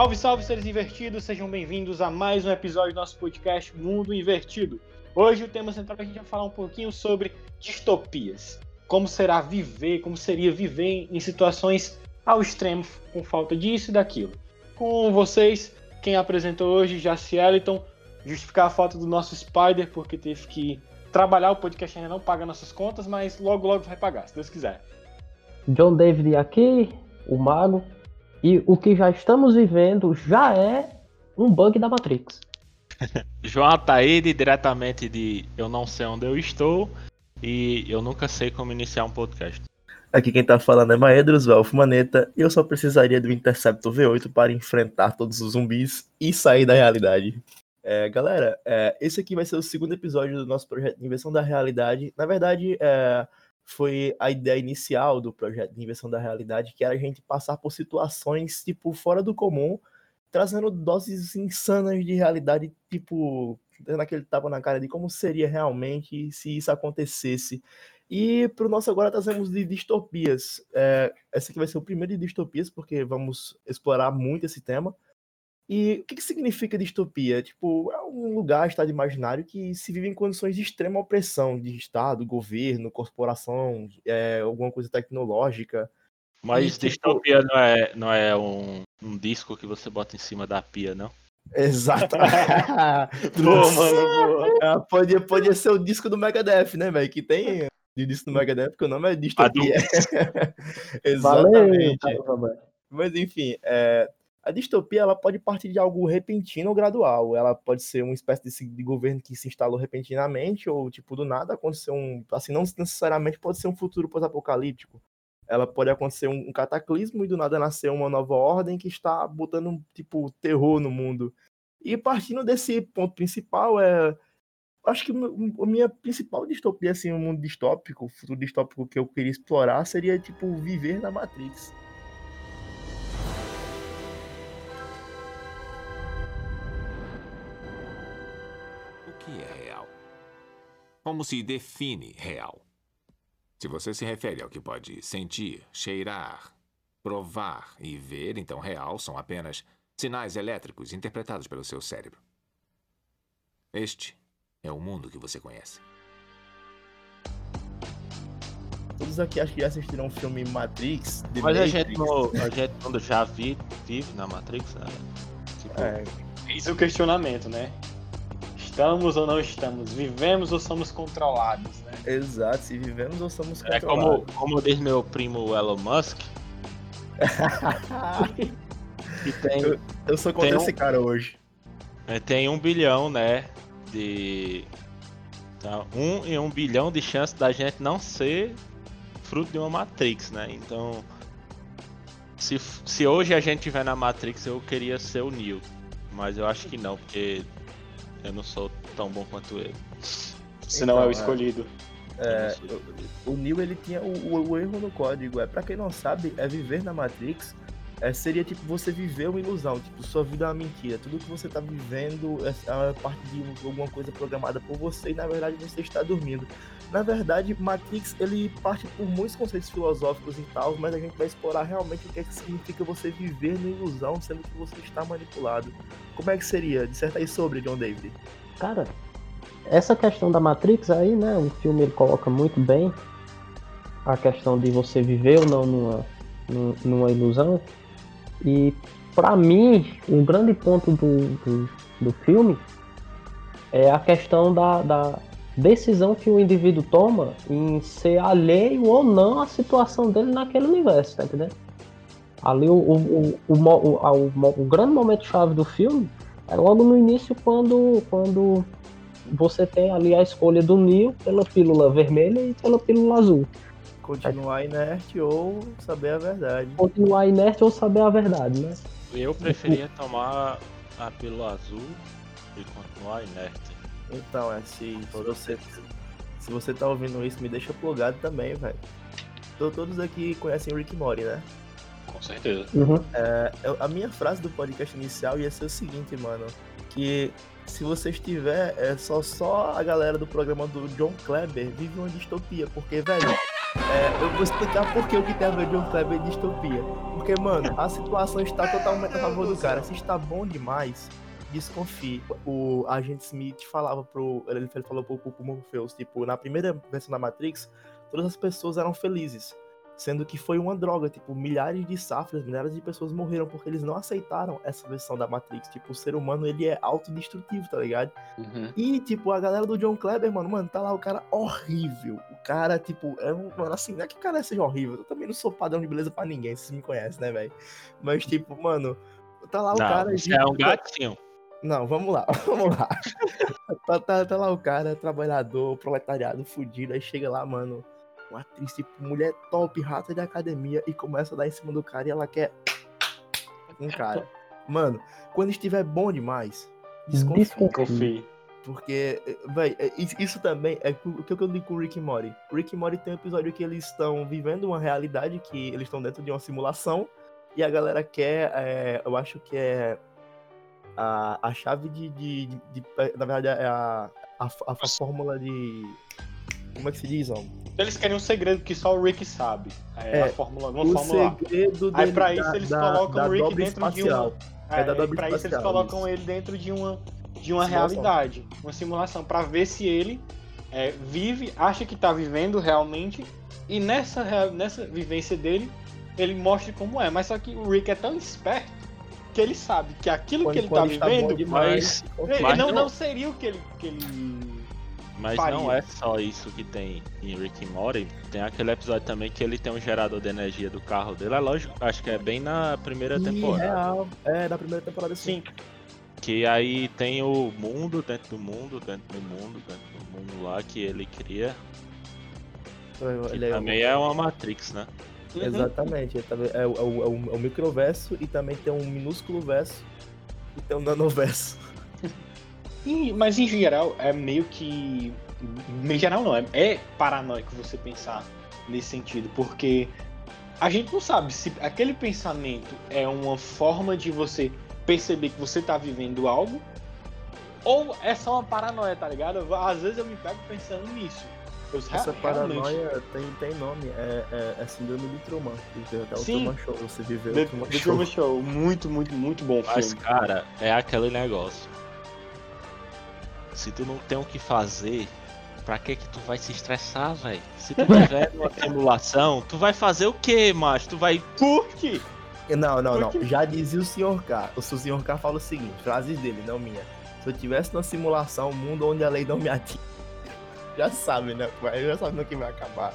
Salve, salve, seres invertidos! Sejam bem-vindos a mais um episódio do nosso podcast Mundo Invertido. Hoje o tema central é a gente vai falar um pouquinho sobre distopias. Como será viver, como seria viver em situações ao extremo, com falta disso e daquilo. Com vocês, quem apresentou hoje, Jaci Eliton, justificar a falta do nosso Spider, porque teve que trabalhar, o podcast ainda não paga nossas contas, mas logo, logo vai pagar, se Deus quiser. John David aqui, o Mago, e o que já estamos vivendo já é um bug da Matrix. João Ataíde, diretamente de Eu Não Sei Onde Eu Estou e eu nunca sei como iniciar um podcast. Aqui quem tá falando é Maedros Velf Maneta e eu só precisaria do Interceptor V8 para enfrentar todos os zumbis e sair da realidade. É, galera, é, esse aqui vai ser o segundo episódio do nosso projeto de Inversão da Realidade. Na verdade, é, foi a ideia inicial do projeto de inversão da realidade, que era a gente passar por situações, tipo, fora do comum, trazendo doses insanas de realidade, tipo, dando aquele tapa na cara de como seria realmente se isso acontecesse. E para o nosso agora trazemos de distopias. É, esse aqui vai ser o primeiro de distopias, porque vamos explorar muito esse tema. E o que, que significa distopia? Tipo, é um lugar, estado imaginário, que se vive em condições de extrema opressão de Estado, governo, corporação, é, alguma coisa tecnológica. Mas e, tipo distopia tipo... não é, não é um, um disco que você bota em cima da pia, não? Exato. boa, mano, boa. Podia, podia ser o disco do Megadeth, né, velho? Que tem o disco do Megadeth, que o nome é Distopia. Exatamente. Valeu, Mas enfim, é, a distopia ela pode partir de algo repentino ou gradual. Ela pode ser uma espécie de, de, governo que se instalou repentinamente ou tipo do nada acontecer um, assim não necessariamente pode ser um futuro pós-apocalíptico. Ela pode acontecer um, um, cataclismo e do nada nascer uma nova ordem que está botando tipo terror no mundo. E partindo desse ponto principal é acho que a minha principal distopia assim, um mundo distópico, futuro distópico que eu queria explorar seria tipo viver na Matrix. Como se define real? Se você se refere ao que pode sentir, cheirar, provar e ver, então real são apenas sinais elétricos interpretados pelo seu cérebro. Este é o mundo que você conhece. Todos aqui acho que já assistiram o filme Matrix. Mas Matrix. a gente, no, a gente quando já vi, vive na Matrix, né? Tipo, é. Isso é o questionamento, né? Estamos ou não estamos? Vivemos ou somos controlados, né? Exato, se vivemos ou somos controlados. É como, como diz meu primo Elon Musk. que tem, eu, eu sou contra esse um, cara hoje. É, tem um bilhão, né? De. Tá, um em um bilhão de chance da gente não ser fruto de uma Matrix, né? Então. Se, se hoje a gente estiver na Matrix, eu queria ser o Neo. Mas eu acho que não, porque eu não sou tão bom quanto ele. Se não então, é o escolhido. É, o, o Neo ele tinha o, o, o, erro no código. É para quem não sabe, é viver na Matrix. É, seria tipo você viver uma ilusão, tipo sua vida é uma mentira. Tudo que você tá vivendo é, é parte de alguma coisa programada por você e na verdade você está dormindo. Na verdade, Matrix ele parte por muitos conceitos filosóficos e tal, mas a gente vai explorar realmente o que, é que significa você viver na ilusão, sendo que você está manipulado. Como é que seria? Disserta aí sobre, John David. Cara, essa questão da Matrix aí, né? O filme ele coloca muito bem a questão de você viver ou não numa, numa ilusão. E para mim, um grande ponto do, do, do, filme é a questão da, da decisão que o indivíduo toma em ser alheio ou não à situação dele naquele universo, tá entendendo? Ali o, o, o, o, o grande momento chave do filme é logo no início quando, quando você tem ali a escolha do Neo pela pílula vermelha e pela pílula azul. Continuar inerte ou saber a verdade. Continuar inerte ou saber a verdade, né? Eu preferia tomar a pílula azul e continuar inerte. Então, é se, se você se você tá ouvindo isso, me deixa plugado também, velho. Todos aqui conhecem o Rick Mori, né? Com certeza. Uhum. É, a minha frase do podcast inicial ia ser o seguinte, mano. Que se você estiver, é só, só a galera do programa do John Kleber vive uma distopia. Porque, velho, É, eu vou explicar por que o que tem a ver John Kleber é distopia. Porque, mano, a situação está totalmente a favor do cara. Se está bom demais, desconfie. O agente Smith falava pro. Ele falou pro, pro, Morpheus, tipo, na primeira versão da Matrix, todas as pessoas eram felizes. Sendo que foi uma droga, tipo, milhares de safras, milhares de pessoas morreram porque eles não aceitaram essa versão da Matrix. Tipo, o ser humano, ele é autodestrutivo, tá ligado? Uhum. E, tipo, a galera do John Kleber, mano, mano, tá lá o cara horrível. O cara, tipo, é um. Mano, assim, não é que o cara seja horrível. Eu também não sou padrão de beleza pra ninguém, vocês me conhecem, né, velho? Mas, tipo, mano, tá lá o Não, cara. você é um gatinho. Não, vamos lá, vamos lá. tá, tá, tá lá o cara, trabalhador, proletariado, fudido. Aí chega lá, mano, uma atriz, tipo, mulher top, rata de academia, e começa a dar em cima do cara e ela quer. Um cara. Mano, quando estiver bom demais, desconfia. Desconfia. Confie. Porque, véi, é, is- isso também é o que eu digo com o Rick e Morty. Rick e Morty tem um episódio que eles estão vivendo uma realidade que eles estão dentro de uma simulação e a galera quer, é, eu acho que é a, a chave de, de, de- de- na verdade é a, a, a, a fórmula de, como é que se diz, homem? Eles querem um segredo que só o Rick sabe. É, É, a fórmula, uma O fórmula segredo Aí pra isso da- eles da- colocam da o Rick dentro de espacial. uma. É da É, dobra pra isso eles espacial, colocam isso. ele dentro de uma, de uma Simulação. realidade, uma simulação, pra ver se ele é, vive, acha que tá vivendo realmente, e nessa, nessa vivência dele, ele mostra como é. Mas só que o Rick é tão esperto que ele sabe que aquilo Quando- que ele tá bom vivendo, demais, ele Mas não, não- não seria o que ele. Que ele... Mas Faria. não é só isso que tem em Rick and Morty. Tem aquele episódio também que ele tem um gerador de energia do carro dele. É lógico, acho que é bem na primeira Ih, temporada. real. É, na primeira temporada sim. Sim, Que aí tem o mundo dentro do mundo, dentro do mundo, dentro do mundo lá que ele cria. Que Ele é- também é uma Matrix, né? Uhum. Exatamente, é, o- é o- é o- é o microverso e também tem um minúsculo verso e tem um nanoverso. E- mas em geral é meio que. Em geral não, é, é paranoico você pensar nesse sentido, porque a gente não sabe se aquele pensamento é uma forma de você perceber que você tá vivendo algo, ou é só uma paranoia, tá ligado? Às vezes eu me pego pensando nisso. Essa paranoia tem, tem nome, é, é, é síndrome de Truman. Até o Sim. Truman Show, você viveu The, o Truman The Show. Truman Show, muito, muito, muito bom Mas, filme. cara, é aquele negócio. Se tu não tem o que fazer, pra que que tu vai se estressar, velho? Se tu tiver numa simulação, tu vai fazer o quê, macho? Tu vai. Curte! Não, não, não. Já dizia o Sr. K. O Sr. K fala o seguinte, frases dele, não minha. Se eu tivesse numa simulação, um mundo onde a lei não me atinge. Já sabe, né? Já sabe no que vai acabar.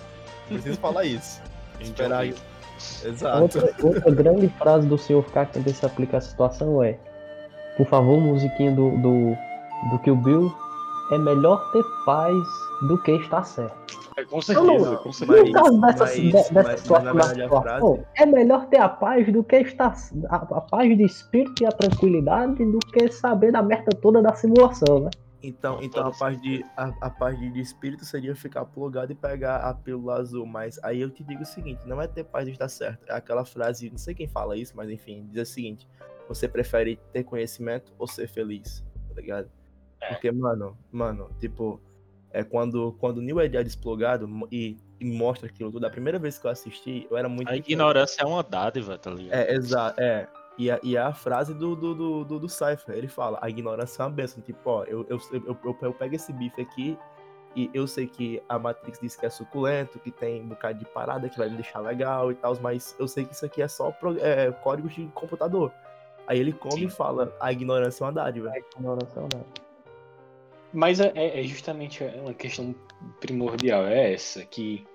Preciso falar isso. Esperar. Exato. Outra, outra grande frase do Sr. K que se aplica à situação é: Por favor, musiquinha do, do, do Kill Bill, é melhor ter paz do que estar certo. É, com não- certeza, com certeza. No caso dessa, mas- de- dessa mas- mas, situação, a frase- é melhor ter a paz do que estar. A, a paz de espírito e a tranquilidade do que saber da merda toda da simulação, né? Então, então a parte de a, a parte de espírito seria ficar plugado e pegar a pílula azul, mas aí eu te digo o seguinte, não é ter paz de estar certo, é aquela frase, não sei quem fala isso, mas enfim, diz o seguinte, você prefere ter conhecimento ou ser feliz, tá ligado? É. Porque, mano, mano, tipo, é quando quando o New é desplugado e, e mostra aquilo tudo, a primeira vez que eu assisti, eu era muito A ignorância é uma dádiva, tá ligado? É, exato, é. E a, e a frase do, do, do, do, do Cypher, ele fala, a ignorância é uma benção. Tipo, ó, eu, eu, eu, eu, eu pego esse bife aqui e eu sei que a Matrix diz que é suculento, que tem um bocado de parada que vai me deixar legal e tal, mas eu sei que isso aqui é só pro, é, código de computador. Aí ele come Sim. e fala, a ignorância é uma dádiva. É ignoração, né? Mas é, é justamente uma questão primordial, é essa, que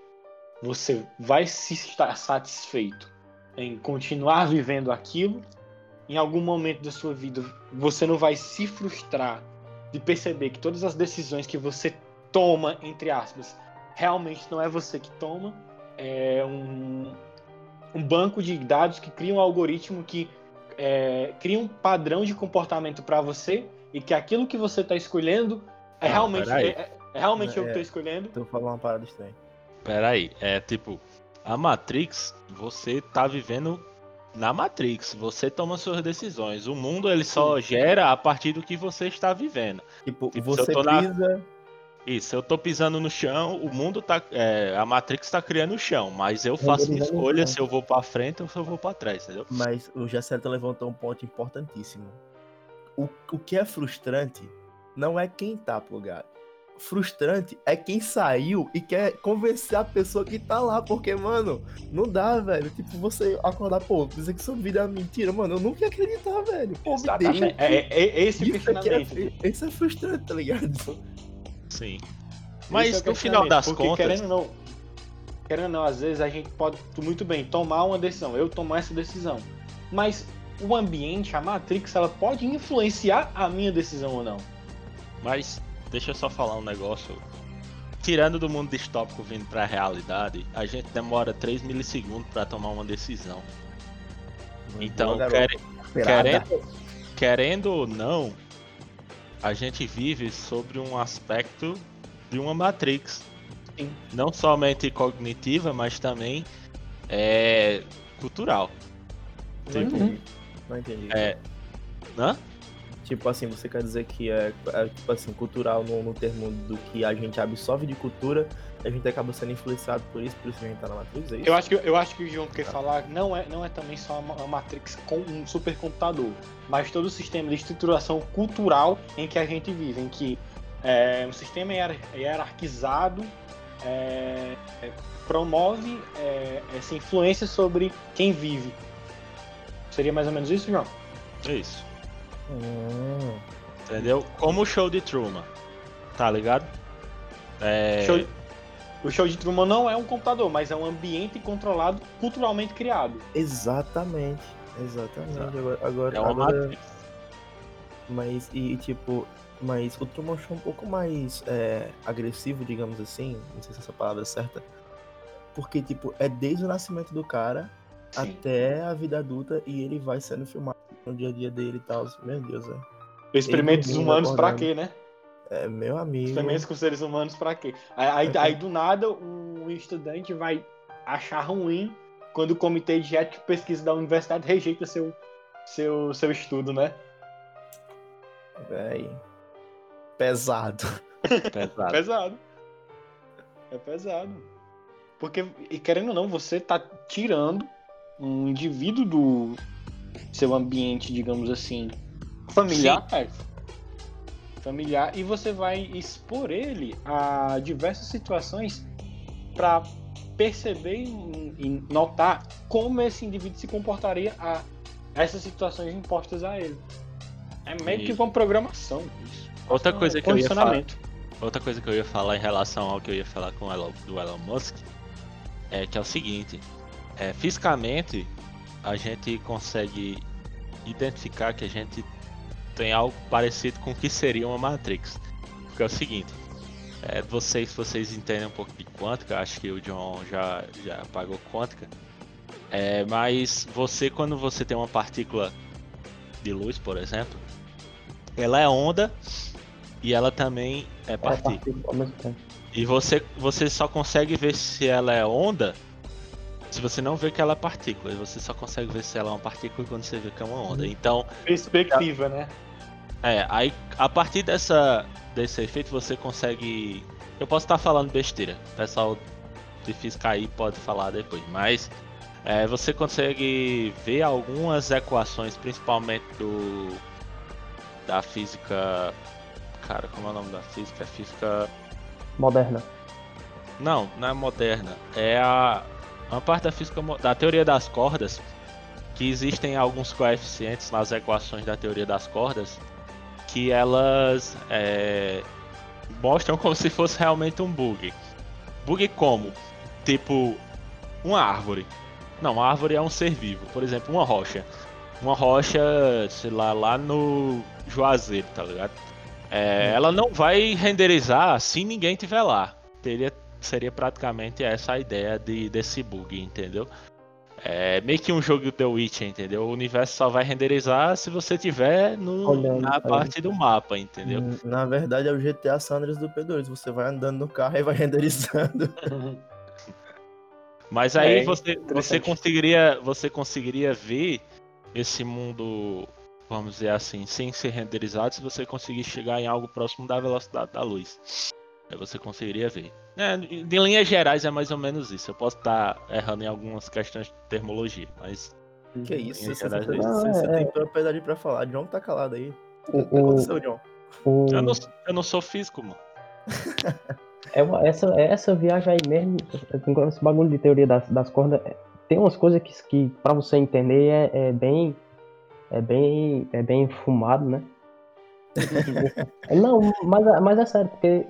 você vai se estar satisfeito em continuar vivendo aquilo, em algum momento da sua vida você não vai se frustrar de perceber que todas as decisões que você toma, entre aspas, realmente não é você que toma, é um, um banco de dados que cria um algoritmo que é, cria um padrão de comportamento para você e que aquilo que você está escolhendo é Não, realmente, peraí. é, é- é realmente eu que É. estou escolhendo. Então falar uma parada estranha. Pera aí, é tipo, a Matrix, você tá vivendo na Matrix, você toma suas decisões. O mundo ele só gera a partir do que você está vivendo. Tipo, Tipo, você tô na- pisa, Isso, eu tô pisando no chão, o mundo tá. é, a Matrix tá criando o chão, mas eu faço minha escolha se eu vou pra frente ou se eu vou pra trás, entendeu? Mas o Jacelta levantou um ponto importantíssimo. O, o que é frustrante não é quem tá plugado. Frustrante é quem saiu e quer convencer a pessoa que tá lá, porque, mano, não dá, velho. Tipo, você acordar, pô, dizer que sua vida é mentira, mano, eu nunca ia acreditar, velho. Pô, me deixa. É, é- é esse Isso, é, isso é frustrante, tá ligado? Sim. Mas é no final das porque contas. Querendo ou não, querendo ou não, às vezes a gente pode muito bem tomar uma decisão, eu tomar essa decisão. Mas o ambiente, a Matrix, ela pode influenciar a minha decisão ou não. Mas deixa eu só falar um negócio. Tirando do mundo distópico vindo pra realidade, a gente demora 3 milissegundos pra tomar uma decisão. Então, Boa, quer- querendo, querendo ou não, a gente vive sobre um aspecto de uma Matrix. Sim. Não somente cognitiva, mas também é, cultural. Não Tipo, entendi. Não entendi. É. Hã? Tipo assim, você quer dizer que é, é, tipo assim, cultural no, no termo do que a gente absorve de cultura, a gente acaba sendo influenciado por isso, por isso que a gente tá na Matrix, é isso? Eu acho que, eu acho que o João quer falar não é, não é também só uma, Matrix com um supercomputador, mas todo o sistema de estruturação cultural em que a gente vive, em que é, um sistema hier- hierarquizado é, é, promove é, essa influência sobre quem vive. Seria mais ou menos isso, João? É isso. Hum, Entendeu? Como o show de Truman. Tá ligado? É. Show- o show de Truman não é um computador, mas é um ambiente controlado, culturalmente criado. exatamente. Exatamente. Exato. Agora, agora, É uma agora- Matrix. mas e, e, tipo, mas o Truman Show é um pouco mais é, agressivo, digamos assim, não sei se essa palavra é certa, porque tipo é desde o nascimento do cara Sim. até a vida adulta e ele vai sendo filmado no dia a dia dele e tal. Meu Deus, é. Experimentos humanos pra acordando. quê, né? É meu amigo. Experimentos com seres humanos pra quê? Aí, aí, aí, do nada um estudante vai achar ruim quando o comitê de ética e pesquisa da universidade rejeita seu, seu, seu estudo, né? Véi. Pesado. Pesado. Pesado. É pesado. Porque, e querendo ou não, você tá tirando um indivíduo do seu ambiente, digamos assim, familiar, é, familiar, e você vai expor ele a diversas situações para perceber e e notar como esse indivíduo se comportaria a essas situações impostas a ele. É meio que Isso. uma programação. Outra Um coisa que eu ia falar. Outra coisa que eu ia falar em relação ao que eu ia falar com o Elon, do Elon Musk é que é o seguinte, é, fisicamente a gente consegue identificar que a gente tem algo parecido com o que seria uma Matrix. Porque é o seguinte, é, vocês, vocês entendem um pouco de quântica, acho que o John já, já pagou quântica. É, mas você quando você tem uma partícula de luz, por exemplo, ela é onda e ela também é É partícula. partícula mesmo tempo. E você, você só consegue ver se ela é onda se você não vê que ela é partícula. Você só consegue ver se ela é uma partícula quando você vê que é uma onda. Então, Perspectiva, né? é, aí a partir dessa, desse efeito você consegue. Eu posso estar falando besteira, o pessoal de física aí pode falar depois, mas é, você consegue ver algumas equações, principalmente do da física. Cara, como é o nome da física? É física. Moderna. Não, não é moderna. É a uma parte da física da teoria das cordas que existem alguns coeficientes nas equações da teoria das cordas que elas é, mostram como se fosse realmente um bug. Bug como? Tipo uma árvore. Não, uma árvore é um ser vivo. Por exemplo, uma rocha. Uma rocha, sei lá, lá no Juazeiro, tá ligado? É, ela não vai renderizar se ninguém tiver lá. Teria, seria praticamente essa a ideia de, desse bug, entendeu? É meio que um jogo The Witcher, entendeu? O universo só vai renderizar se você tiver no, Olhando na pra parte do mapa, entendeu? Hum, Na verdade é o GTA Sanders do P2. Você vai andando no carro e vai renderizando. Mas aí É, você, você conseguiria você conseguiria ver esse mundo, vamos dizer assim, sem ser renderizado, se você conseguir chegar em algo próximo da velocidade da luz. Aí você conseguiria ver. É, de linhas gerais é mais ou menos isso. Eu posso estar errando em algumas questões de termologia, mas. Que isso, você, gerais você, é isso. você- você Não, é- tem propriedade pra falar. John tá calado aí. O que aconteceu, John? O- Eu não, eu não sou físico, mano. É uma- essa, essa viagem aí mesmo, esse bagulho de teoria das, das cordas, é- tem umas coisas que, que para você entender é, é bem é bem é bem fumado, né? Não, mas, é- mas é sério, porque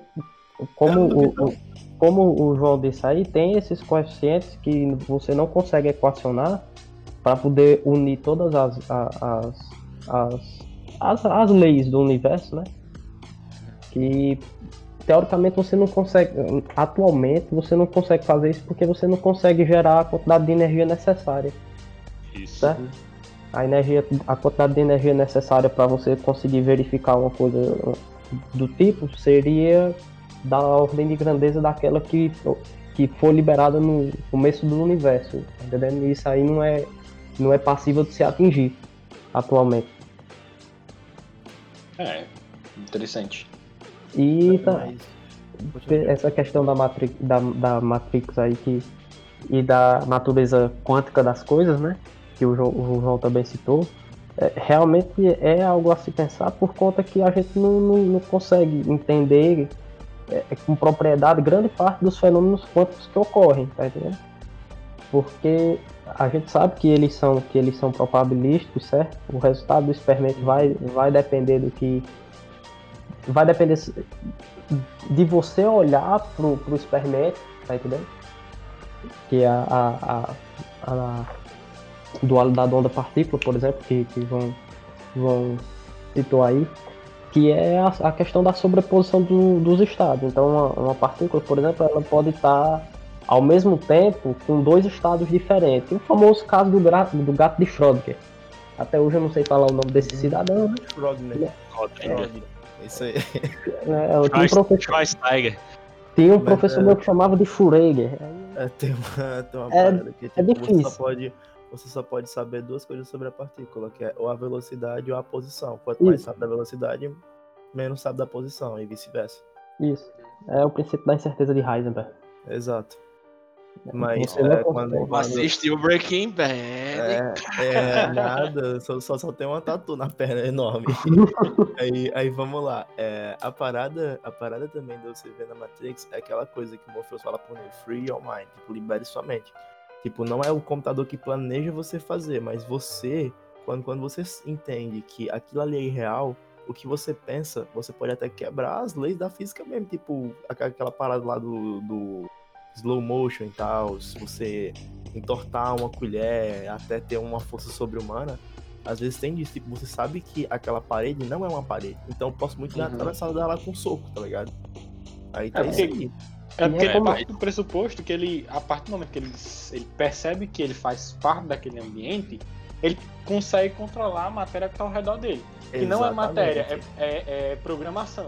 como o, o- como o João disse aí, tem esses coeficientes que você não consegue equacionar para poder unir todas as, as, as, as, as leis do universo, né? Que teoricamente você não consegue, atualmente você não consegue fazer isso porque você não consegue gerar a quantidade de energia necessária, Isso. certo? A energia, a quantidade de energia necessária para você conseguir verificar uma coisa do tipo seria da ordem de grandeza daquela que, que foi liberada no começo do universo, tá entendendo? E isso aí não é não é passível de se atingir atualmente. É, interessante. E tá, Mas- continua. essa questão da Matrix, da, da Matrix aí que, e da natureza quântica das coisas, né? Que o João, o João também citou. é, realmente é algo a se pensar por conta que a gente não, não, não consegue entender é, com propriedade grande parte dos fenômenos quânticos que ocorrem, tá entendendo? Porque a gente sabe que eles são que eles são probabilísticos, certo? O resultado do experimento vai, vai depender do que vai depender de você olhar pro, pro experimento, tá entendendo? Que é a, a, a, a dualidade onda-partícula, por exemplo, que, que João, João citou aí, que é a, a questão da sobreposição do- dos estados. Então, uma, uma partícula, por exemplo, ela pode estar ao mesmo tempo com dois estados diferentes. O famoso caso do, gra- do gato de Schrödinger. Até hoje eu não sei falar o nome desse cidadão, né? Frogner. Rodrigo. Frogner. Isso aí. É, eu tinha um professor, Schweinsteiger. tinha um Mas, professor é- meu que chamava de Schrödinger. É, tem uma, tem uma É- parada que tipo, você, difícil. só pode, você só pode saber duas coisas sobre a partícula, que é ou a velocidade ou a posição. Quanto mais Isso. sabe da velocidade, menos sabe da posição, e vice-versa. Isso. É o princípio da incerteza de Heisenberg. Exato. Mas é, consegue. quando, quando, Assistiu Breaking Bad. é, é, nada, só, só, só tem uma tatu na perna enorme. aí, aí vamos lá. É, a, parada, a parada também de você ver na Matrix é aquela coisa que o Morpheus fala pro Neo, free your mind, tipo, libere sua mente. Tipo, não é o computador que planeja você fazer, mas você, quando, quando você entende que aquilo ali é irreal, o que você pensa, você pode até quebrar as leis da física mesmo, tipo, aquela parada lá do, do slow motion e tal, se você entortar uma colher até ter uma força sobre-humana, às vezes tem disso, tipo, você sabe que aquela parede não é uma parede, então eu posso muito ter Uhum. atravessado dela com um soco, tá ligado? Aí tá É, isso aí. É porque é ele como- parte do pressuposto que ele, a partir do momento que ele, ele percebe que ele faz parte daquele ambiente, ele consegue controlar a matéria que está ao redor dele. Que não é matéria, é, Exatamente. é- é programação.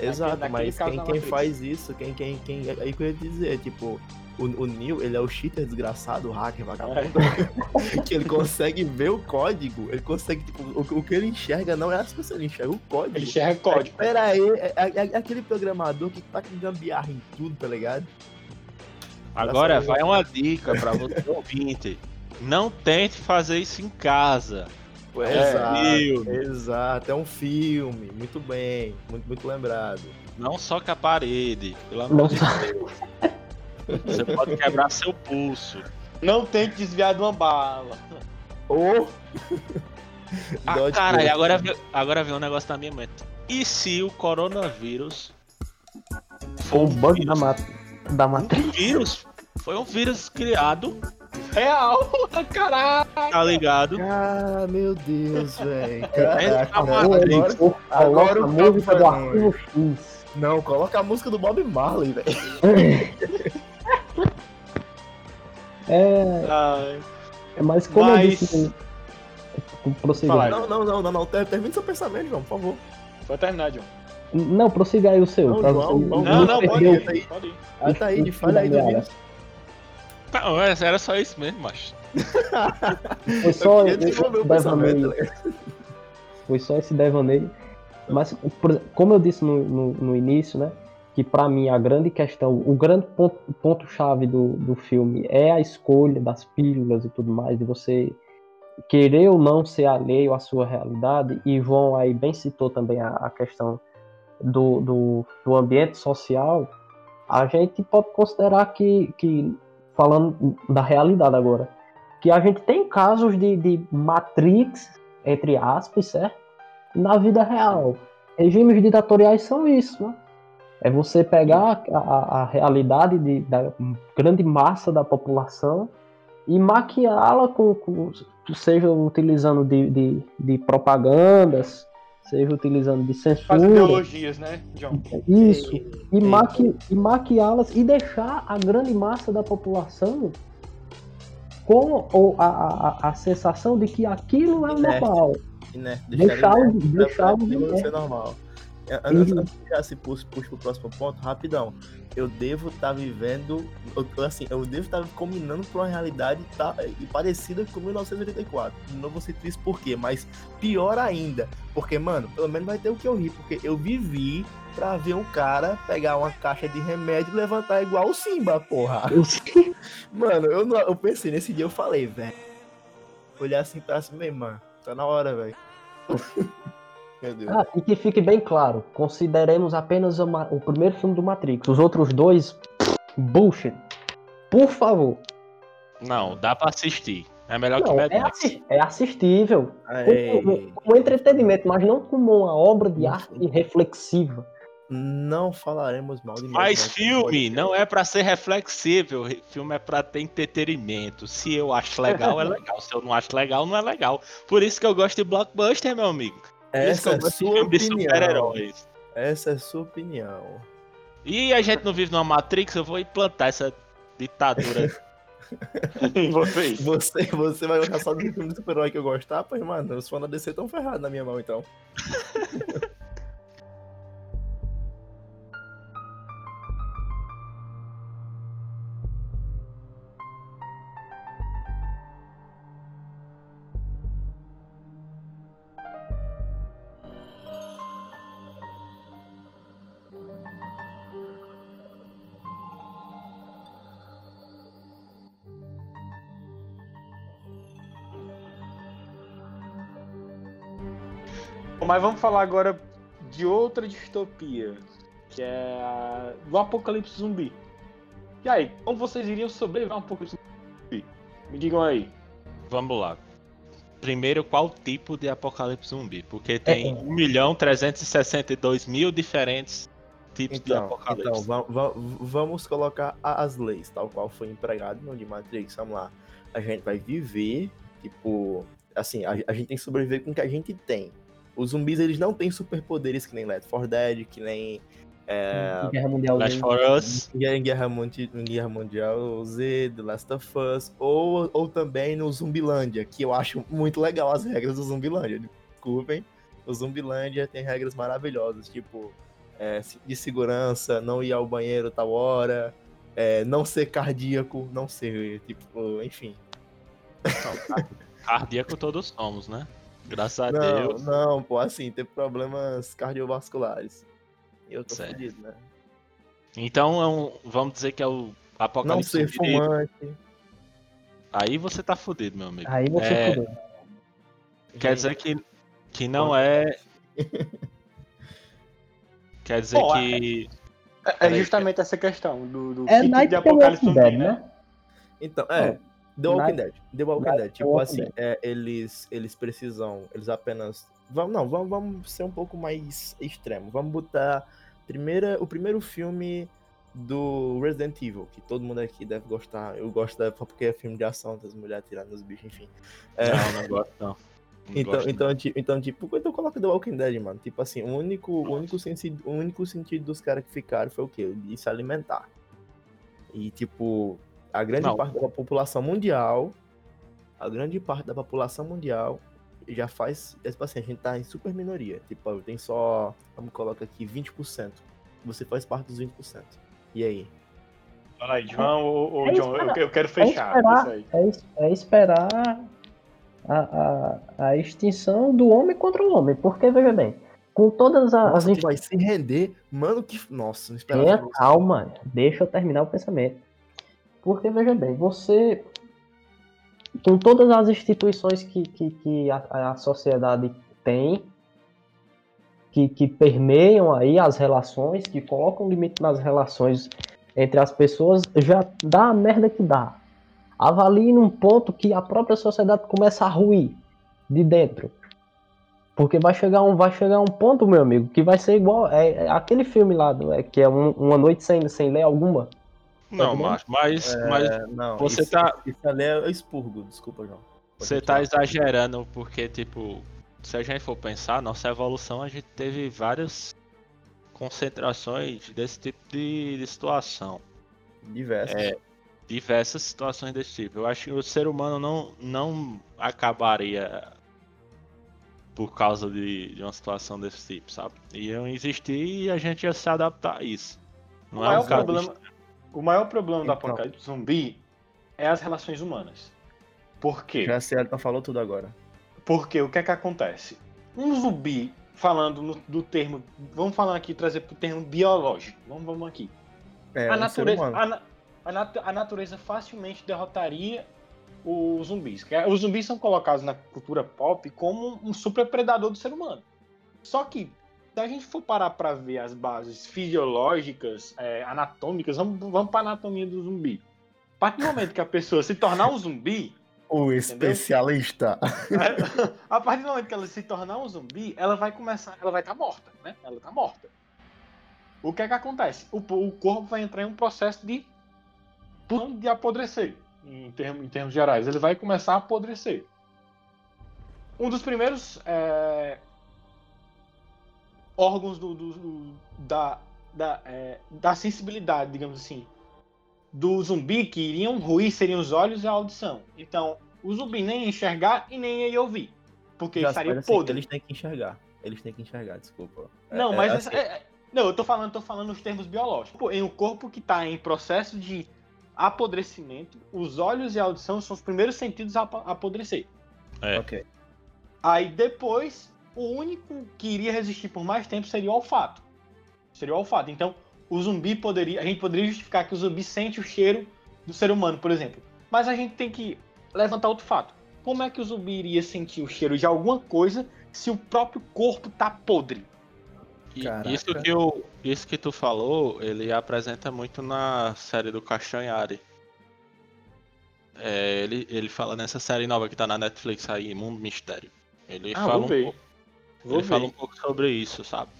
Exato, naquele mas quem, quem faz isso, quem, quem, quem. é Aí que eu ia dizer, tipo, o, o Neo, ele é o cheater desgraçado, o hacker vagabundo, que ele consegue ver o código, ele consegue, tipo, o, o que ele enxerga não é as pessoas, ele enxerga o código. Ele enxerga código. Pera aí, é, é- é aquele programador que tá com gambiarra em tudo, tá ligado? Agora vai uma dica pra você ouvinte. Não tente fazer isso em casa. É exato, filme. exato, é um filme, muito bem, muito, muito lembrado. Não soque a parede, pelo Não amor de Deus. Você pode quebrar seu pulso. Não tente desviar de uma bala. Ou. Ah, Dodge caralho, agora, agora veio um negócio na minha mente. E se o coronavírus Foi o um bug da, vírus? mat da Um Matrix. vírus? Foi um vírus criado, Real! Caralho! tá ligado? Ah, meu Deus, velho. Na agora, a o música do arquivo X. Não, coloca a música do Bob Marley, velho. É, Ai, mas como eu Mas- disse. Prossiga. Fala aí. Não, não, não, não, não. ter- Termine seu pensamento, João, por favor. Foi terminar, John. Não, prossiga aí o seu. Não, João, você João, Não, não, pode perder ir. Pode ir. Ah, tá aí, de falha aí do Vinícius. Não, era só isso mesmo, macho. Foi só Eu esse devaneio. ligado? Foi só esse devaneio. Mas, como eu disse no, no, no início, né? Que para mim a grande questão, o grande ponto, ponto chave do, do filme é a escolha das pílulas e tudo mais, de você querer ou não ser alheio à sua realidade, e João aí bem citou também a, a questão do, do, do, ambiente social, a gente pode considerar que, que, falando da realidade agora, que a gente tem casos de, de Matrix, entre aspas, certo? Na vida real. Regimes ditatoriais são isso, né? É você pegar a, a realidade de, da grande massa da população e maquiá-la com, com, seja utilizando de, de, de, propagandas, seja utilizando de censura. Faz ideologias, né, John? Isso. E, maqui, e maquiá-las e deixar a grande massa da população com ou, a, a, a sensação de que aquilo é inerte, normal. Inerte. Deixá-lo deixá deixá normal. Antes, antes de já se puxa, puxa pro próximo ponto, rapidão. Eu devo estar tá vivendo, eu, assim, eu devo estar tá combinando pra uma realidade tá, parecida com 1984. Não vou ser triste por quê, mas pior ainda. Porque, mano, pelo menos vai ter o que eu ri, porque eu vivi pra ver um cara pegar uma caixa de remédio e levantar igual o Simba, porra. mano, eu, não, eu pensei nesse dia, eu falei, velho. Olhar assim pra cima, mano, tá na hora, velho. Ah, e que fique bem claro, consideremos apenas o, o primeiro filme do Matrix. Os outros dois, bullshit. Por favor. Não, dá pra assistir. É melhor não, que Mad é, assi é assistível. Como, como, entretenimento, mas não como uma obra de arte reflexiva. Não falaremos mal de Mas filme não é para ser reflexível, filme é para ter entretenimento. Se eu acho legal, é legal. Se eu não acho legal, não é legal. Por isso que eu gosto de blockbuster, meu amigo. Essa é sua opinião. Essa é sua opinião. E a gente não vive numa Matrix, eu vou implantar essa ditadura em vocês. Você, você vai gostar só do filme do super-herói que eu gostar? Pois, mano, os fãs da DC estão ferrados na minha mão, então. Mas vamos falar agora de outra distopia, que é a do apocalipse zumbi. E aí, como vocês iriam sobreviver a um apocalipse zumbi? Me digam aí. Vamos lá. Primeiro, qual tipo de apocalipse zumbi? Porque tem é. 1 milhão 362 mil diferentes tipos então, de apocalipse. Então, vamos colocar as leis, tal qual foi empregado no de Matrix. Vamos lá. A gente vai viver, tipo, assim, a, a gente tem que sobreviver com o que a gente tem. Os zumbis, eles não têm superpoderes que nem Left 4 Dead, que nem... É, Guerra Mundial Last for Us. Em Guerra, Mundi Guerra Mundial Z, The Last of Us, ou, ou também no Zumbilândia, que eu acho muito legal as regras do Zumbilândia. Desculpem, o Zumbilândia tem regras maravilhosas, tipo, é, de segurança, não ir ao banheiro tal hora, é, não ser cardíaco, não ser, tipo, enfim. Não, cardíaco todos somos, né? Graças a não, Deus. Não, pô, assim, teve problemas cardiovasculares. Eu tô certo. fudido, né? Então, é um, vamos dizer que é o apocalipse. Não ser fumante. Aí você tá fudido, meu amigo. Aí você é... fudeu. Quer dizer que, que não é. Quer dizer Pô, que. É, é justamente essa questão do, do é que tipo de apocalipse zumbi, né? Então, é. The Walking Dead. The Walking Dead. Tipo assim, é, eles, eles precisam. Eles apenas. Vamos, não, vamos, vamos ser um pouco mais extremo. Vamos botar primeira, o primeiro filme do Resident Evil, que todo mundo aqui deve gostar. Eu gosto da porque é filme de ação, das mulheres tirando os bichos, enfim. É... Não, não gosto, não. não então, gosto, então, não. Tipo, então, tipo, então coloca The Walking Dead, mano. Tipo assim, o único, o único, sentido, o único sentido dos caras que ficaram foi o quê? De se alimentar. E, tipo, a grande não. parte da população mundial, a grande parte da população mundial já faz, tipo assim, a gente tá em super minoria. Tipo, tem só, vamos colocar aqui, 20%. Você faz parte dos 20%. E aí? Fala aí, João ou, ou é John, eu, eu, quero fechar. É esperar, é, é esperar a, a, a, extinção do homem contra o homem. Porque, veja bem, Com todas as Nossa, tu vai se render. Mano, que. Nossa, não esperava. Tenha calma, deixa eu terminar o pensamento. Porque, veja bem, você. Com todas as instituições que, que, que a, a sociedade tem, que, que permeiam aí as relações, que colocam limite nas relações entre as pessoas, já dá a merda que dá. Avalie num ponto que a própria sociedade começa a ruir de dentro. Porque vai chegar um, vai chegar um ponto, meu amigo, que vai ser igual. É, é aquele filme lá, do- é, que é um- Uma Noite Sem, sem Lei Alguma. Não, macho, mas, mas É, não, Você isso, tá- Isso ali é expurgo, desculpa, João. Pode você tá exagerando, porque, tipo, se a gente for pensar, nossa evolução, a gente teve várias concentrações desse tipo de, de situação. Diversos. É, diversas situações desse tipo. Eu acho que o ser humano não, não acabaria por causa de, de uma situação desse tipo, sabe? Iam existir e a gente ia se adaptar a isso. O Não é maior, um caso problema, o maior problema do Então. apocalipse zumbi é as relações humanas. Por quê? Já a Cielton falou tudo agora. Porque o que é que acontece? Um zumbi, falando no- do termo. Vamos falar aqui, trazer pro termo biológico. Vamos, vamos aqui. É, a, um natureza, a, a nat- a natureza facilmente derrotaria os zumbis. é- Os zumbis são colocados na cultura pop como um super predador do ser humano. Só que, se a gente for parar para ver as bases fisiológicas, é, anatômicas, vamos, vamos para anatomia do zumbi. A partir do momento que a pessoa se tornar um zumbi, O especialista. a partir do momento que ela se tornar um zumbi, ela vai começar, ela vai estar morta, né? Ela tá morta. O que é que acontece? O, o corpo vai entrar em um processo de de apodrecer, em termos, em termos gerais. Ele vai começar a apodrecer. Um dos primeiros é, órgãos do, do- do- da, da, é, da sensibilidade, digamos assim, do zumbi que iriam ruir seriam os olhos e a audição. Então, o zumbi nem ia enxergar e nem ia ouvir. Porque Já, estaria assim, podre. Eles têm que enxergar. Eles têm que enxergar, desculpa. É- Não, é mas assim, essa- é- é- não, eu tô falando, tô falando nos termos biológicos. Em um corpo que tá em processo de apodrecimento, os olhos e a audição são os primeiros sentidos a apo- apodrecer. É. Ok. Aí depois, o único que iria resistir por mais tempo seria o olfato. Seria o olfato. Então, o zumbi poderia. A gente poderia justificar que o zumbi sente o cheiro do ser humano, por exemplo. Mas a gente tem que levantar outro fato. Como é que o zumbi iria sentir o cheiro de alguma coisa se o próprio corpo tá podre? E Caraca. isso que, eu, isso que tu falou, ele apresenta muito na série do Castanhari. É, ele, ele fala nessa série nova que tá na Netflix aí, Mundo Mistério. Ele Ah, fala vou um pouco, Vou ele fala ver. um pouco sobre isso, sabe?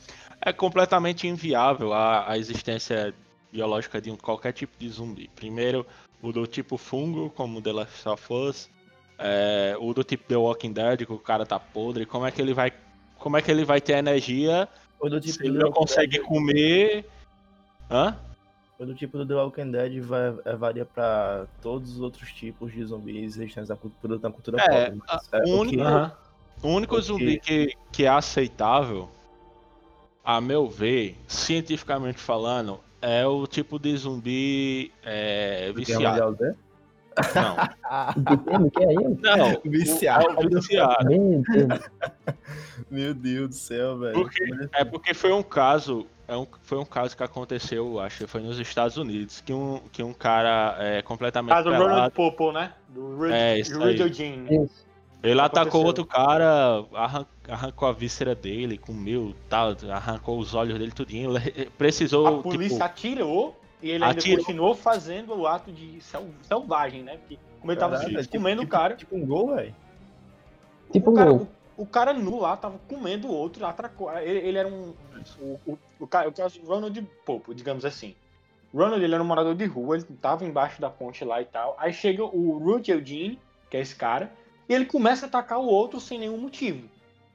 É completamente inviável a, a existência biológica de um, qualquer tipo de zumbi. Primeiro, o do tipo fungo, como The Last of Us. É, o do tipo The Walking Dead, que o cara tá podre. Como é que ele vai, como é que ele vai ter energia do se tipo ele não consegue Dead- comer. Hã? ou do tipo do The Walking Dead vai, é, varia pra todos os outros tipos de zumbis existentes na cultura, na cultura É, a- mas, é, o o único- que- Aham. O único O que- zumbi que, que é aceitável, a meu ver, cientificamente falando, é o tipo de zumbi é, viciado. Não, Que termo que é aí? não. o- Viciado. é o viciado. Meu Deus. Do céu, velho. Porque- É porque foi um caso, é um, foi um caso que aconteceu, acho que foi nos Estados Unidos, que um, que um cara é completamente Ah, do Ronald pelado, Popo, né? Do Rudy, É, isso Eugene. Isso. Ele atacou aconteceu. outro cara, arran- arrancou a víscera dele, comeu, tal, arrancou os olhos dele tudinho, precisou, A polícia tipo, atirou e ele ainda Atirou. continuou fazendo o ato de sel- selvagem, né? Porque como ele tava Caralho, se tipo- comendo o tipo- cara, Tipo um gol, velho. Tipo o, cara gol. o, o cara nu lá tava comendo o outro, atracou. Ele, ele era um. O, o, o, ca- o Ronald Popo, digamos assim. Ronald ele era um morador de rua, ele tava embaixo da ponte lá e tal. Aí chega o Rudy Eugene, que é esse cara, e ele começa a atacar o outro sem nenhum motivo.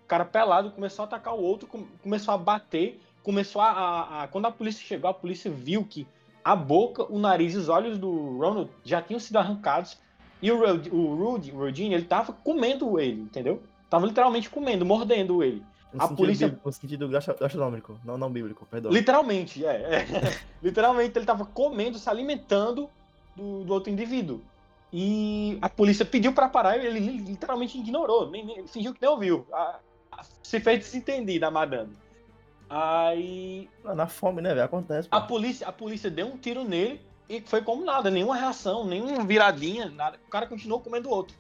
O cara pelado começou a atacar o outro, com- começou a bater, começou a, a- a- Quando a polícia chegou, a polícia viu que a boca, o nariz e os olhos do Ronald já tinham sido arrancados. E o, Rudy, o Rudy, o Rudine, ele tava comendo ele, entendeu? Tava literalmente comendo, mordendo ele. No A polícia- bí- No sentido gastro- gastronômico, não, não bíblico, perdão. Literalmente, é. é. literalmente ele tava comendo, se alimentando do, do outro indivíduo. E a polícia pediu pra parar e ele li- literalmente ignorou, nem, nem- fingiu que nem ouviu. A- a- se fez desentendido a madame. Aí Ah, Na fome, né, velho? Acontece. pô. a polícia, a polícia deu um tiro nele e foi como nada, nenhuma reação, nenhuma viradinha, nada. O cara continuou comendo o outro.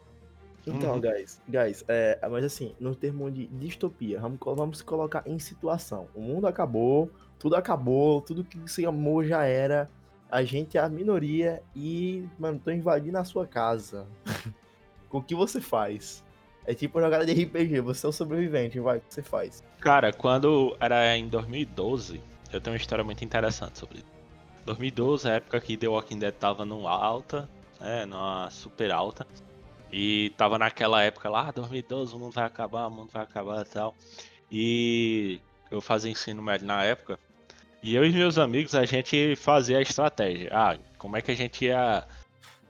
Então, Uhum. guys, guys, é, mas assim, no termo de distopia, vamos, vamos colocar em situação. O mundo acabou, tudo acabou, tudo que se amou já era. A gente é a minoria e, mano, tô invadindo a sua casa. O que você faz? É tipo jogada de RPG, você é o sobrevivente, vai, o que você faz? Cara, quando era em 2012, eu tenho uma história muito interessante sobre isso. 2012, a época que The Walking Dead tava no alta, né, numa super alta. E tava naquela época lá, ah, 2012, o mundo vai acabar, o mundo vai acabar e tal. E eu fazia ensino médio na época. E eu e meus amigos, a gente fazia a estratégia. Ah, como é que a gente ia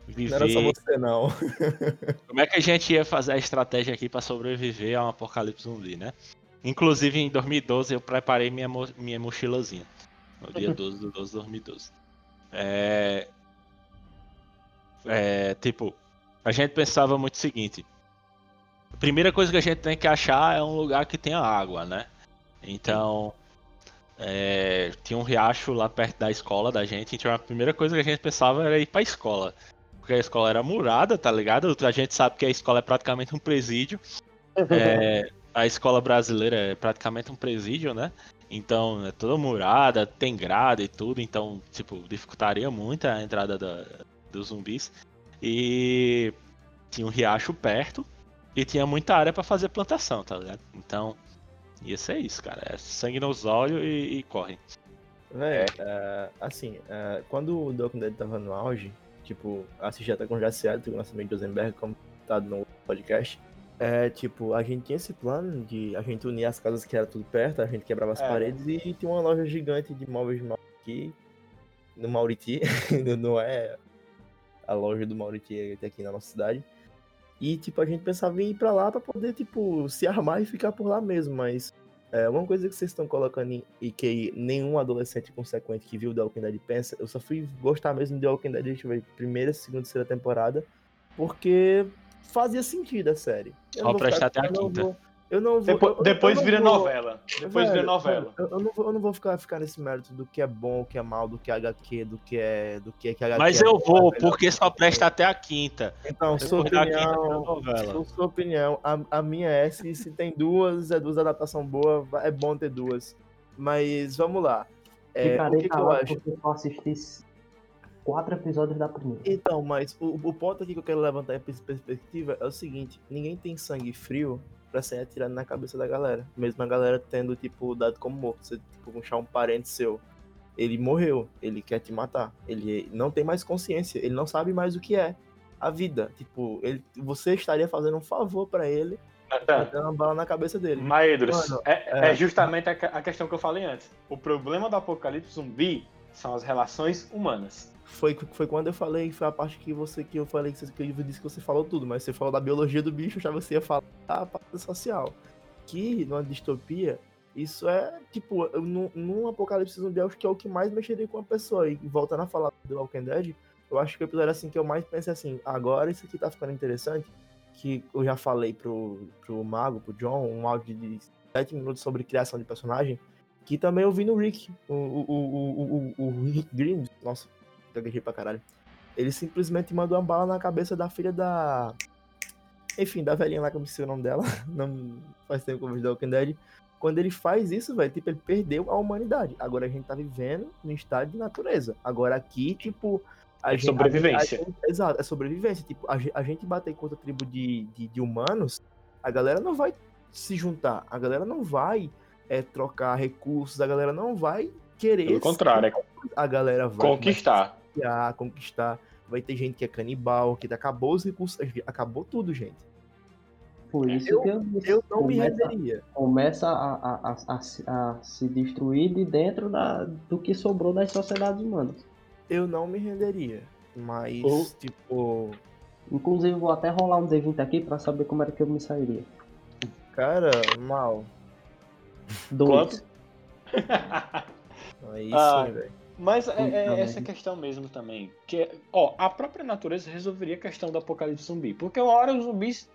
Não era só viver você, não. como é que a gente ia fazer a estratégia aqui pra sobreviver a um apocalipse zumbi, né? Inclusive em 2012 eu preparei minha, mo- minha mochilazinha. No dia 12 do 12 de 2012. É... é. Tipo, a gente pensava muito o seguinte: a primeira coisa que a gente tem que achar é um lugar que tenha água, né? Então. É, tinha um riacho lá perto da escola da gente, então a primeira coisa que a gente pensava era ir pra escola. Porque a escola era murada, tá ligado? A gente sabe que a escola é praticamente um presídio. É, a escola brasileira é praticamente um presídio, né? Então é toda murada, tem grade e tudo, então, tipo, dificultaria muito a entrada da- dos zumbis. E tinha um riacho perto e tinha muita área pra fazer plantação, tá ligado? Então, ia ser isso, cara. É sangue nos olhos e, e corre. Véi, é, assim, é, quando o Walking Dead tava no auge, tipo, assisti até com o Jaciado, com o lançamento de Rosenberg, como tá no podcast, é, tipo, a gente tinha esse plano de a gente unir as casas que era tudo perto, a gente quebrava as É. paredes e tinha uma loja gigante de móveis de aqui, no Mauriti, não é a loja do Mauriti aqui na nossa cidade. E, tipo, a gente pensava em ir pra lá pra poder, tipo, se armar e ficar por lá mesmo, mas é, uma coisa que vocês estão colocando em, e que nenhum adolescente consequente que viu The Walking Dead pensa, eu só fui gostar mesmo de The Walking Dead, deixa eu ver, primeira, segunda, terceira temporada, porque fazia sentido a série. Eu Só não vou prestar ficar- até a quinta. vou- Eu não vou. Depois, eu- eu depois não vira vou- novela. Depois vira Velho, novela. Eu, eu não vou, eu não vou ficar, ficar nesse mérito do que é bom, o que é mal, do que é HQ, do que é. Do que é que HQ Mas é eu bom, vou, é melhor porque que só presta até a quinta. Então, sua Depois quinta vira opinião. novela. Sua opinião, a, a minha é se, se tem duas, é duas adaptação boa, é bom ter duas. Mas vamos lá. É, o Ficarei que, que eu acho? porque eu só assisti quatro episódios da primeira. Então, mas o, o ponto aqui que eu quero levantar em pers- perspectiva é o seguinte: ninguém tem sangue frio pra sair atirando na cabeça da galera. Mesmo a galera tendo, tipo, dado como morto. Você, tipo, puxar um parente seu. Ele morreu, ele quer te matar. Ele não tem mais consciência, ele não sabe mais o que é a vida. Tipo, ele, você estaria fazendo um favor pra ele, Natan, dando uma bala na cabeça dele. Maedros, Mano, é, é. é justamente a questão que eu falei antes. O problema do apocalipse zumbi são as relações humanas. Foi, foi quando eu falei, foi a parte que você que eu falei que, você, que disse que você falou tudo, mas você falou da biologia do bicho, já você ia falar da parte social. Que numa distopia, isso é tipo, num, num apocalipse zumbi, acho que é o que mais mexeria com a pessoa. E voltando a falar do Walking Dead, eu acho que o episódio assim que eu mais pensei assim, agora isso aqui tá ficando interessante, que eu já falei pro, pro Mago, pro John, um áudio de 7 minutos sobre criação de personagem, que também eu vi no Rick, o, o, o, o, o, Rick Grimes, pra caralho. Ele simplesmente mandou uma bala na cabeça da filha da. Enfim, da velhinha lá que eu me esqueci o nome dela. Não faz tempo que eu vi The Walking Dead. Quando ele faz isso, velho, tipo, ele perdeu a humanidade. Agora a gente tá vivendo no estado de natureza. Agora aqui, tipo. A É sobrevivência. a gente- exato, é sobrevivência. Tipo, a, a gente bater contra a tribo de, de, de humanos, a galera não vai se juntar. A galera não vai é, trocar recursos. A galera não vai querer. Pelo contrário, é A galera vai conquistar. Conquistar, conquistar. Vai ter gente que é canibal, que acabou os recursos, acabou tudo, gente. Por isso Eu- que eu, Eu não me começa, renderia. começa a, a, a, a se- a se destruir de dentro da, do que sobrou das sociedades humanas. Eu não me renderia. Mas, Ou- tipo, Inclusive, vou até rolar um D20 aqui pra saber como era que eu me sairia. cara, mal. Dois. Aí Ah, sim, velho. Mas é, é essa questão mesmo também. Que, ó, a própria natureza resolveria a questão do apocalipse zumbi. Porque uma hora os zumbis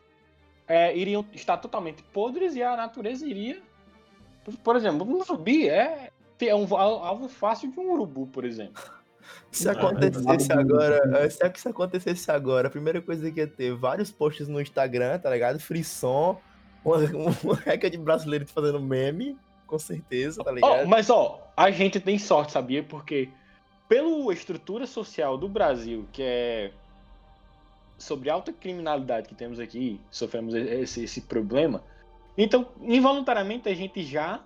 é, iriam estar totalmente podres e a natureza iria Por exemplo, um zumbi é, é um alvo fácil de um urubu, por exemplo. Se acontecesse agora, se isso acontecesse agora, a primeira coisa que ia ter vários posts no Instagram, tá ligado? Frisson, uma, uma reca de brasileiro fazendo meme, com certeza, tá ligado? Oh, mas ó, a gente tem sorte, sabia? Porque pela estrutura social do Brasil, que é sobre alta criminalidade que temos aqui, sofremos esse, esse problema, então involuntariamente a gente já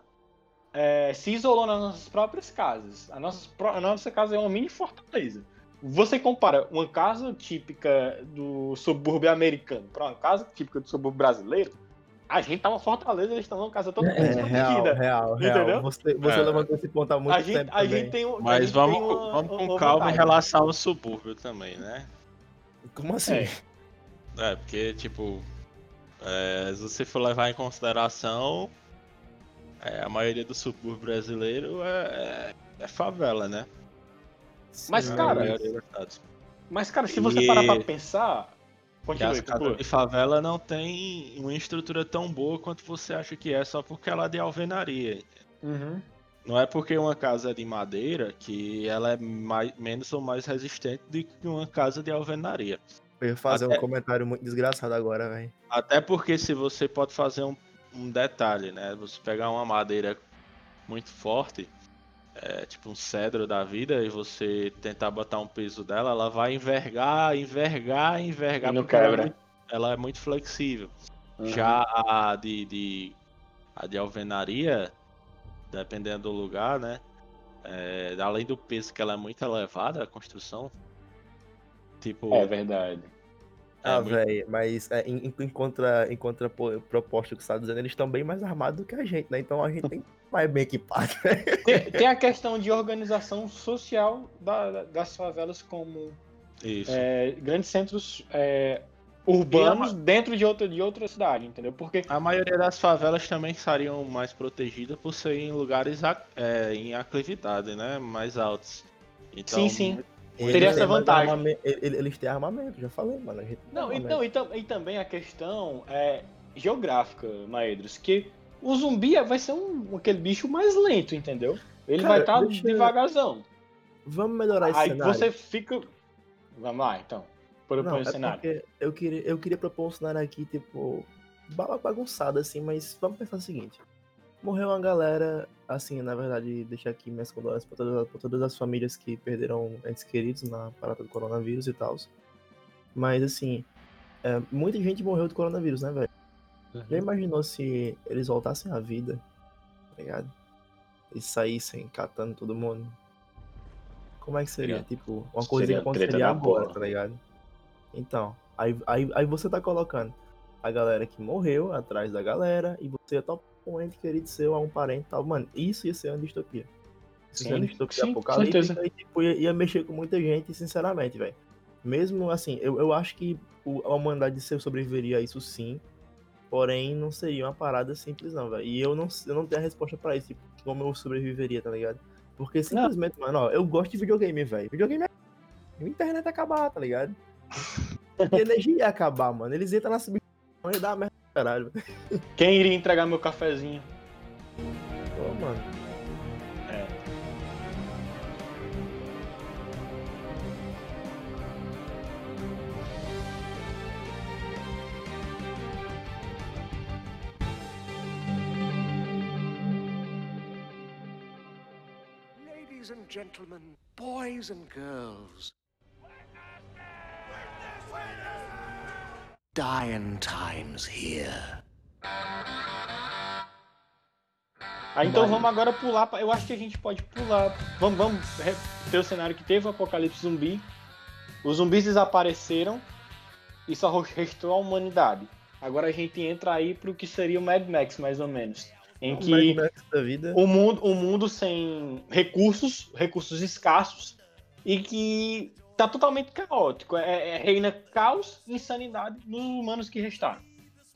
é, se isolou nas nossas próprias casas. A nossa, a nossa casa é uma mini fortaleza. Você compara uma casa típica do subúrbio americano para uma casa típica do subúrbio brasileiro, a gente tá uma fortaleza, eles estão numa casa toda é, real, real, real. Entendeu? Você, você é. levantou esse ponto há muito a gente, tempo a também. Gente tem, Mas vamos, uma, vamos com uma calma em relação ao subúrbio também, né? Como assim? É, é porque, tipo, é, se você for levar em consideração, é, a maioria do subúrbio brasileiro é, é, é favela, né? Mas, cara, mas, cara, se você e... parar pra pensar, Continue, as casas de favela não tem uma estrutura tão boa quanto você acha que é só porque ela é de alvenaria. Uhum. Não é porque uma casa é de madeira que ela é mais, menos ou mais resistente do que uma casa de alvenaria. Eu ia fazer Até... um comentário muito desgraçado agora, velho. Até porque se você pode fazer um, um detalhe, né? Você pegar uma madeira muito forte, é, tipo um cedro da vida, e você tentar botar um peso dela, ela vai envergar, envergar, envergar. E não quebra. Ela é, muito, ela é muito flexível. Uhum. Já a de, de, a de alvenaria, dependendo do lugar, né? É, além do peso que ela é muito elevada, a construção. Tipo. É verdade. É ah, muito... velho, mas é, em, em, contra, em contraproposta que você está dizendo, eles estão bem mais armados do que a gente, né? Então a gente tem mais bem equipado. Né? Tem, tem, a questão de organização social da, das favelas como é, grandes centros é, urbanos a... dentro de outra, de outra cidade, entendeu? Porque a maioria das favelas também estariam mais protegidas por serem lugares é, em aclividade, né? Mais altos. Então, sim, sim. Eles Teria essa vantagem. Eles têm armamento, já falei, mano. Não, então, então, e também a questão é geográfica, Maedros, que o zumbi vai ser um, aquele bicho mais lento, entendeu? Ele Cara, vai estar tá devagarzão. Vamos melhorar esse Aí cenário. você fica. Vamos lá, então. Propõe o é cenário. Eu queria, eu queria propor um cenário aqui, tipo, bagunçado, assim, mas vamos pensar o seguinte. Morreu uma galera, assim, na verdade, deixar aqui minhas condolências para todas, pra todas as famílias que perderam entes queridos na parada do coronavírus e tal. Mas, assim, é, muita gente morreu do coronavírus, né, velho? Uhum. Já imaginou se eles voltassem à vida, tá ligado? E saíssem catando todo mundo? Como é que seria? seria tipo, uma coisa que aconteceria agora, tá ligado? Então, aí, aí, aí você tá colocando a galera que morreu atrás da galera e você tá um ente querido seu a um parente e tal. Mano, isso ia ser uma distopia. Isso ia ser uma distopia sim, apocalíptica e tipo, ia, ia, mexer com muita gente, sinceramente, velho. Mesmo assim, eu, eu acho que a humanidade sobreviveria a isso sim. Porém, não seria uma parada simples, não, velho. E eu não, eu não tenho a resposta pra isso, tipo, como eu sobreviveria, tá ligado? Porque simplesmente, não. mano, ó, eu gosto de videogame, velho. Videogame é. A internet acabar, tá ligado? a energia ia acabar, mano. Eles entram na substituição e dá merda caralho. Quem iria entregar meu cafezinho? Gentlemen, boys and girls. dying times here. Ah, então vamos agora pular. Eu acho que a gente pode pular. Vamos, vamos ter o cenário que teve o apocalipse zumbi. Os zumbis desapareceram e só restou a humanidade. Agora a gente entra aí pro que seria o Mad Max, mais ou menos. Em o que o mundo, o mundo sem recursos, recursos escassos, e que tá totalmente caótico. É, é, reina caos e insanidade nos humanos que restaram.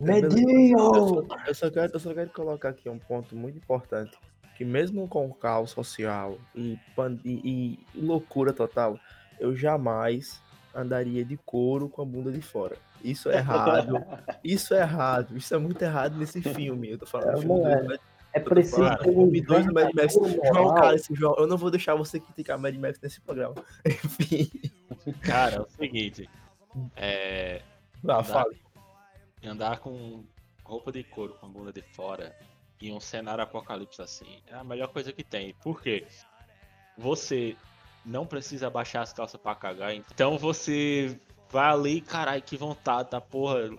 Medinho! Eu, eu, só quero, eu só quero colocar aqui um ponto muito importante. Que mesmo com o caos social e, e, e loucura total, eu jamais andaria de couro com a bunda de fora. Isso é errado. isso é errado. Isso é muito errado nesse filme. Eu tô falando é, filme É preciso ter um Milhões do Mad Max. João, cara, esse João, eu não vou deixar você criticar Mad Max nesse programa. Enfim. Cara, é o seguinte. É. Ah, fala. Andar com roupa de couro com a bunda de fora e um cenário apocalipse assim é a melhor coisa que tem. Por quê? Você não precisa baixar as calças pra cagar. Então você vai ali, caralho, que vontade da porra.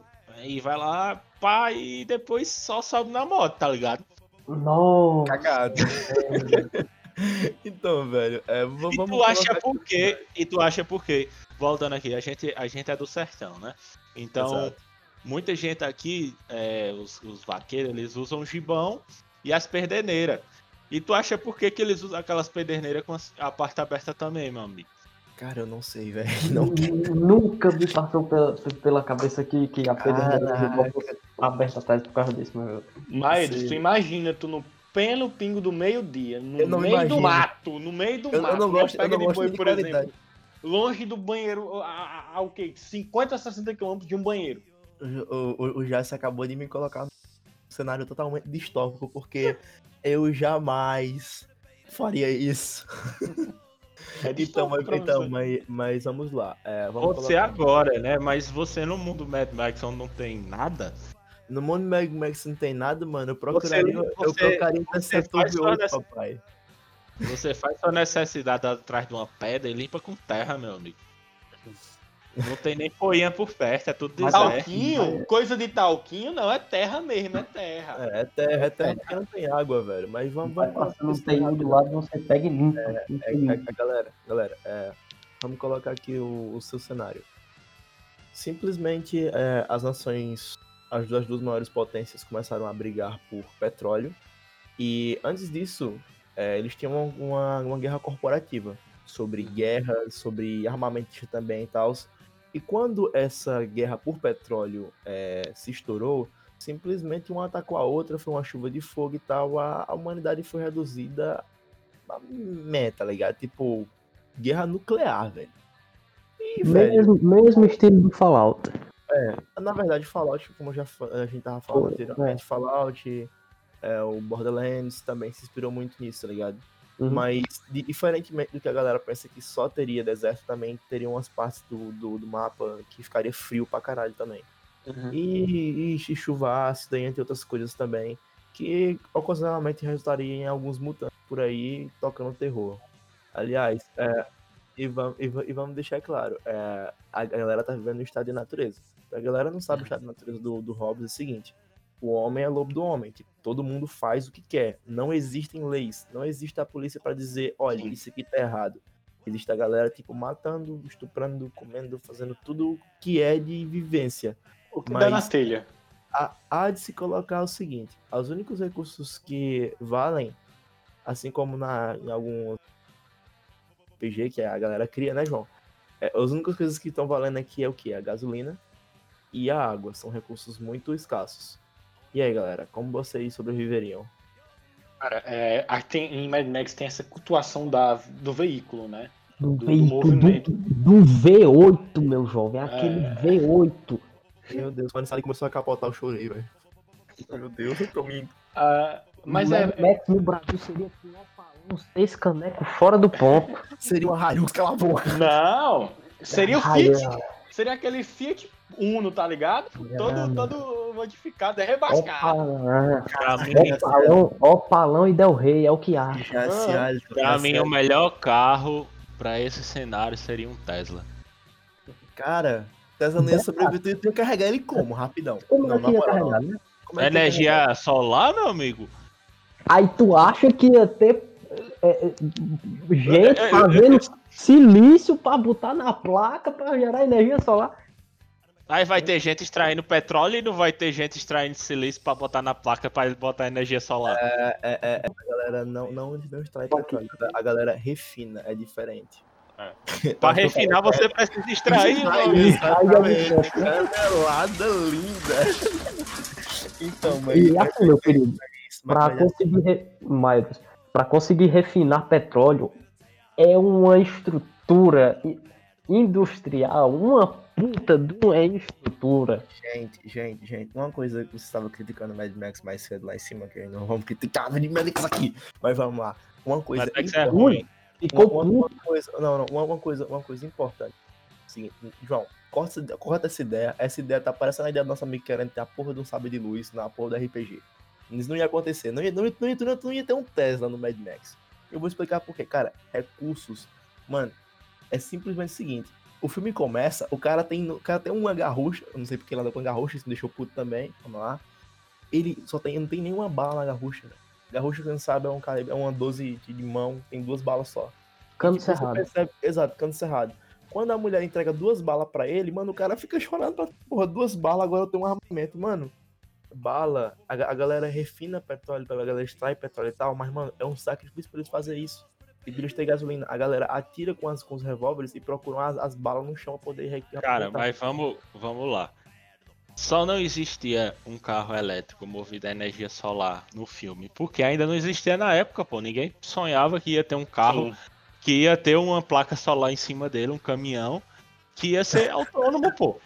E vai lá, pá, e depois só sobe na moto, tá ligado? Nossa. Cagado. então, velho, é, v- E vamos tu acha por quê? E tu acha por quê? Voltando aqui, a gente, a gente é do sertão, né? Então, Exato. muita gente aqui, é, os, os vaqueiros, eles usam gibão e as perderneiras. E tu acha por que, que eles usam aquelas perderneiras com a parte aberta também, meu amigo? Cara, eu não sei, velho. Não Nunca me passou pela, pela cabeça que, que a fosse aberta atrás por causa disso, meu. Mas tu imagina, tu no pleno pingo do meio-dia, no Eu não meio do imagino. mato, no meio do Eu- eu mato, não numa gosto- eu pega não de gosto boi, de por qualidade. exemplo, longe do banheiro, a, a, a, o quê? 50 a 60 quilômetros de um banheiro. O, o, o Jace acabou de me colocar num cenário totalmente distópico, porque eu jamais faria isso. É Então, mas, então você. mas, mas vamos lá. É, vamos Você colocar- agora, né? Mas você no mundo Mad Max não tem nada, No mundo Mad Max não tem nada, mano. Eu procuraria, eu você- procuraria você só V8, nessa- papai. você faz sua necessidade atrás de uma pedra e limpa com terra, meu amigo. Não tem nem poinha por perto, é tudo deserto. Talquinho, coisa de talquinho, não, é terra mesmo, é terra. É, é terra, é terra porque não tem água, velho. Mas vamos, Vai vamos passando um rápido. do lado, você pega e limpa. É, é, é, galera, galera, é, vamos colocar aqui o, o seu cenário. Simplesmente é, as nações, as duas, duas maiores potências começaram a brigar por petróleo. E antes disso, é, eles tinham uma, uma guerra corporativa sobre guerra, sobre armamento também e tal. E quando essa guerra por petróleo é, se estourou, simplesmente uma atacou a outra, foi uma chuva de fogo e tal, a, a humanidade foi reduzida a meta, tá ligado? Tipo, guerra nuclear, velho. E, velho, Mesmo, mesmo estilo do Fallout. na verdade, Fallout, como já a gente tava falando anteriormente, Fallout, é, o Borderlands também se inspirou muito nisso, tá ligado? Uhum. Mas, di- diferentemente do que a galera pensa que só teria deserto, também teria umas partes do, do, do mapa que ficaria frio pra caralho também. Uhum. E, e chuva ácida, e entre outras coisas também, que ocasionalmente resultaria em alguns mutantes por aí tocando terror. Aliás, é, e, vamos, e, va- e vamos deixar claro, é, a galera tá vivendo no estado de natureza. A galera não sabe o estado de natureza do, do Hobbes é o seguinte, o homem é lobo do homem, tipo, todo mundo faz o que quer, não existem leis, não existe a polícia pra dizer, olha, isso aqui tá errado. Existe a galera, tipo, matando, estuprando, comendo, fazendo tudo que é de vivência O que Mas- dá na telha. há, há de se colocar o seguinte: os únicos recursos que valem, assim como na, em algum PG que a galera cria, né, João? É, as únicas coisas que estão valendo aqui é o que? A gasolina e a água. São recursos muito escassos. E aí, galera, como vocês sobreviveriam? Cara, é, tem, em Mad Max tem essa cultuação da, do veículo, né? Do, do veículo, movimento. do, do V8, meu jovem. Aquele É. V8. Meu Deus, quando ele começou a capotar, eu chorei, velho. Meu Deus, eu tô me. Ah, mas o é, Mad Max no Brasil seria um opalão, seis canecos fora do ponto. Seria uma Hilux, cala a boca. Não! Seria o Fiat. Seria aquele Fiat Uno, tá ligado? Todo, todo modificado, é rebascado. Opalão, Pra mim, opalão, opalão e Del Rey, é o que há. Ah, pra mim o melhor carro pra esse cenário seria um Tesla. Cara, Tesla não ia sobreviver, tu ia carregar ele como? Rapidão. Como Não, é que carregar, né? Como é que? Energia solar, meu amigo? Aí tu acha que ia ter é, é, gente É, é, fazendo silício pra botar na placa pra gerar energia solar? Aí vai ter gente extraindo petróleo e não vai ter gente extraindo silício pra botar na placa pra ele botar energia solar. É, é, é, a galera não, não, não extrai petróleo, a galera refina, é diferente. Pra refinar você precisa extrair, amigo. Exatamente, canelada linda. Então, mas... E assim, meu querido, mas- pra mas- conseguir, re... Pra conseguir refinar petróleo é uma estrutura industrial, uma puta de uma estrutura. Gente, gente, gente, uma coisa que você estava criticando o Mad Max mais cedo lá em cima, que não vamos criticar Mad Max aqui, mas vamos lá. Uma coisa. Mad Max é importante- ruim. Ficou uma, uma- uma coisa, não, não, uma, uma coisa, uma coisa importante. Seguinte, João, corta, essa- corta essa ideia. Essa ideia tá parecendo a ideia do nosso amigo querendo ter a porra de um sabre de luz na porra do RPG. Isso não ia acontecer. Não ia, não, ia, não, ia, não ia- não ia ter um Tesla no Mad Max. Eu vou explicar por quê. Cara, recursos. Mano, é simplesmente o seguinte. O filme começa, o cara tem, o cara tem uma garrucha. Eu não sei porque ele anda com garrucha, isso me deixou puto também. Vamos lá. Ele só tem, não tem nenhuma bala na garrucha. velho. Garrucha, quem sabe, é, um calibre, é uma 12 de mão, tem duas balas só. Cano Tipo, cerrado. percebe- exato, cano cerrado. Quando a mulher entrega duas balas pra ele, mano, o cara fica chorando pra porra, duas balas, agora eu tenho um armamento. Mano, bala, a, a galera refina petróleo, a galera extrai petróleo e tal, mas, mano, é um sacrifício pra eles fazer isso. E eles terem gasolina. A galera atira com, as, com os revólveres e procuram as, as balas no chão pra poder Cara, apontar. mas vamos, vamos lá. Só não existia um carro elétrico movido a energia solar no filme, porque ainda não existia na época, pô. Ninguém sonhava que ia ter um carro Sim. que ia ter uma placa solar em cima dele, um caminhão, que ia ser autônomo, pô.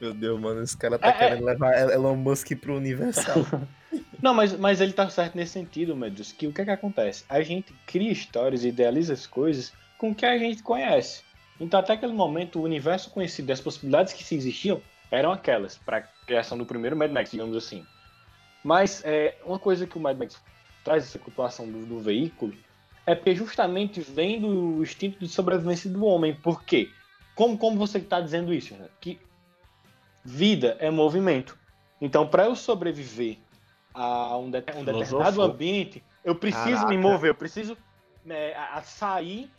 Meu Deus, mano, esse cara tá É, é. querendo levar Elon Musk pro Universal. Não, mas, mas ele tá certo nesse sentido, Medus, que o que é que acontece? A gente cria histórias e idealiza as coisas com o que a gente conhece. Então, até aquele momento, o universo conhecido, as possibilidades que se existiam, eram aquelas, para criação do primeiro Mad Max, digamos assim. Mas é, uma coisa que o Mad Max traz, essa cultuação do, do veículo, é porque justamente vem do instinto de sobrevivência do homem. Por quê? Como, como você está dizendo isso, Renato? Que vida é movimento. Então, para eu sobreviver a um, de- um determinado ambiente, eu preciso Caraca. me mover, eu preciso né, a- a sair,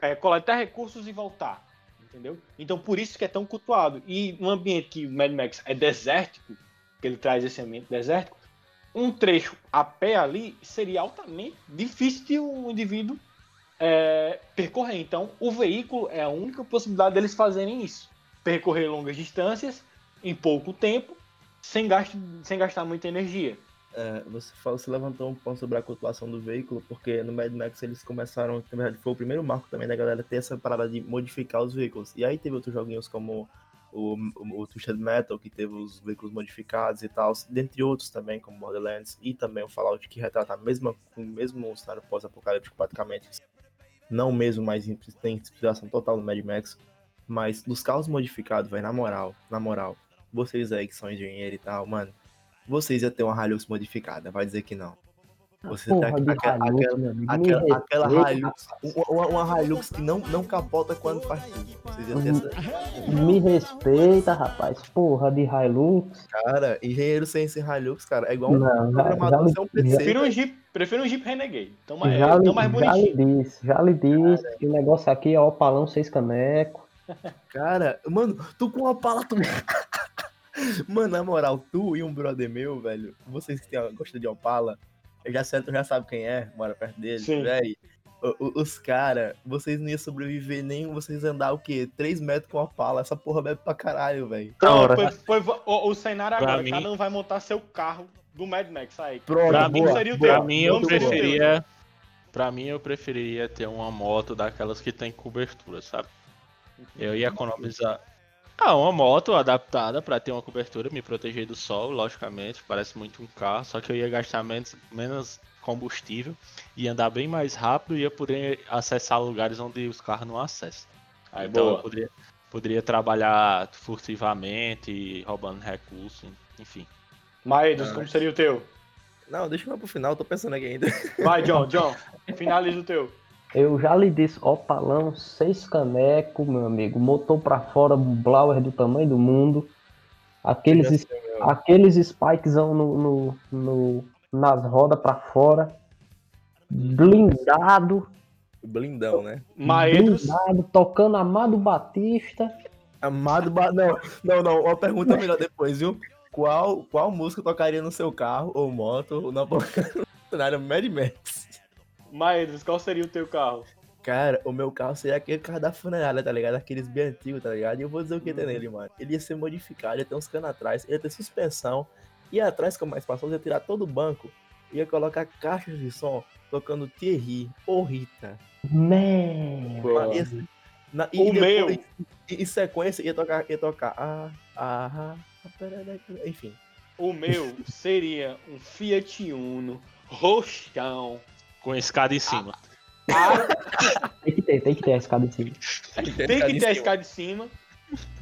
é, coletar recursos e voltar. Entendeu? Então, por isso que é tão cultuado. E um ambiente que o Mad Max é desértico, que ele traz esse ambiente desértico, um trecho a pé ali seria altamente difícil de um indivíduo é, percorrer. Então, o veículo é a única possibilidade deles fazerem isso. Percorrer longas distâncias em pouco tempo, sem, gasto, sem gastar muita energia. É, você, falou, você levantou um ponto sobre a cultuação do veículo, porque no Mad Max eles começaram, na verdade foi o primeiro marco também da galera ter essa parada de modificar os veículos. E aí teve outros joguinhos como o, o, o Twisted Metal, que teve os veículos modificados e tal, dentre outros também, como Borderlands, e também o Fallout, que retrata a mesma, o mesmo cenário pós-apocalíptico praticamente. Não mesmo, mas tem inspiração total no Mad Max. Mas dos carros modificados, velho, na moral, na moral, vocês aí que são engenheiros e tal, mano, vocês iam ter uma Hilux modificada, vai dizer que não. Você Porra de aquela, Hilux, aquela, aquela, aquela Hilux, uma, uma Hilux que não, não capota quando faz tudo. Vocês iam ter essa Me respeita, rapaz. Porra de Hilux. cara, engenheiro sem esse Hilux, cara, é igual um Não, programador sem um PC. Prefiro um Jeep, prefiro um Jeep Renegade. Então, é, já, tão mais lhe- já lhe bonitinho. disse, já lhe disse que o negócio aqui é opalão seis caneco. Cara, mano, tu com uma pala, tu... Mano, na moral, tu e um brother meu, velho, vocês que tem, gostam de Opala, eu já sei, tu já sabe quem é, mora perto dele, velho. Os caras, vocês não iam sobreviver nem vocês andar o quê? 3 metros com a pala. Essa porra bebe pra caralho, velho. Foi- o, o cenário agora, mim- cada um vai montar seu carro do Mad Max aí. Pronto, Pra mim, seria o pra mim eu teu? preferia. Pra mim eu preferiria ter uma moto daquelas que tem cobertura, sabe? Eu ia economizar. Ah, uma moto adaptada pra ter uma cobertura, me proteger do sol, logicamente, parece muito um carro, só que eu ia gastar menos, menos combustível, ia andar bem mais rápido e ia poder acessar lugares onde os carros não acessam. Aí, então eu boa. poderia, poderia trabalhar furtivamente, roubando recursos, enfim. Maedos, como seria o teu? Não, deixa eu ir pro final, tô pensando aqui ainda. Vai, John, John. Finaliza o teu. Eu já lhe disse, opalão, seis caneco, meu amigo. Motor pra fora, blower do tamanho do mundo. Aqueles, es- aqueles spikezão no, no, no- nas rodas pra fora. Blindado, Blindão, né? Blindado, tocando Amado Batista. Amado ba... Não, não, não. Uma pergunta melhor depois, viu? Qual, qual música tocaria no seu carro ou moto ou na cenário Mad Max? Maedos, qual seria o teu carro? Cara, o meu carro seria aquele carro da funerária, tá ligado? Aqueles bem antigos, tá ligado? E eu vou dizer o que tem nele, mano. Ele ia ser modificado, ia ter uns canos atrás, ia ter suspensão. E atrás, como mais passou, ia tirar todo o banco. Ia colocar caixas de som tocando Thierry ou Rita. Ser- Na, O meu. Em, em sequência ia tocar, ia tocar. Ah, ah, ah, enfim. O meu seria um Fiat Uno, roxão, Com escada em cima. aro Tem que ter, tem que ter a escada em cima. Tem que ter a escada de cima.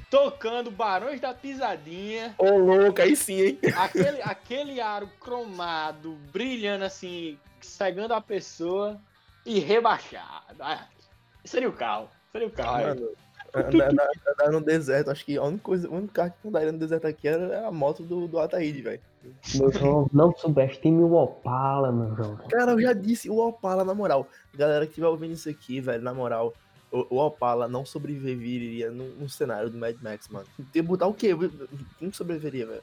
Tocando Barões da Pisadinha. Ô, louco, aí sim, hein? Aquele, aquele aro cromado, brilhando assim, cegando a pessoa e rebaixado. Ah, seria o carro. Seria o carro. é. Andar, andar- andar no deserto, acho que a única coisa, o único carro que andaria no deserto aqui era a moto do, do Ataíde, velho. Meu João, não subestime o Opala, meu João. Cara, eu já disse, o Opala, na moral. Galera que estiver ouvindo isso aqui, velho, na moral, o, o Opala não sobreviveria num, num cenário do Mad Max, mano. Ia botar o quê? Quem sobreviveria, velho?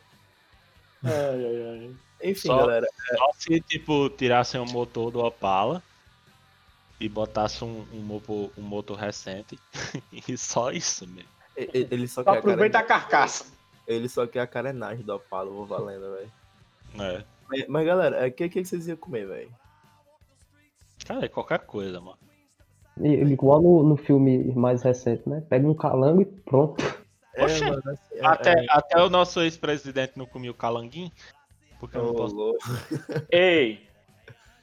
Ai, ai, ai. Enfim, Só- galera. Só se, tipo, tirassem o motor do Opala e botassem um, um, motor, um motor recente. e só isso mesmo. Ele só Só quer a aproveita a carenagem- carcaça. Ele só quer a carenagem do eu vou valendo, velho. É. Mas, mas, galera, o que, que vocês iam comer, velho? Cara, é qualquer coisa, mano. E- Igual no, no filme mais recente, né? Pega um calango e pronto. É, Oxê, mano, assim, é- Até, é- até o nosso ex-presidente não comia o calanguinho. Porque eu Ô, não posso. louco. Ei,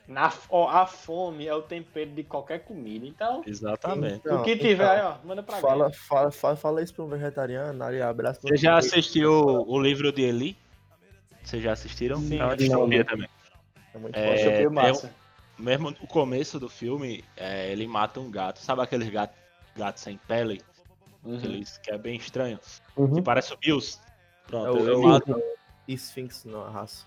na, ó, a fome é o tempero de qualquer comida. Então, Exatamente. Então, o que então, tiver, ó, manda pra Fala, fala, fala, fala isso pra um vegetariano, ali, abraço. Você já assistiu o livro de Eli? Vocês já assistiram? Sim. é uma distopia também. É muito É, eu ver é massa. Mesmo no começo do filme, é, ele mata um gato. Sabe aqueles gatos gato sem pele? Uhum. Aqueles que é bem estranho. Uhum. Que parece o Bills. É Pronto, o, é ele, o, mata, é o Sphinx na raça.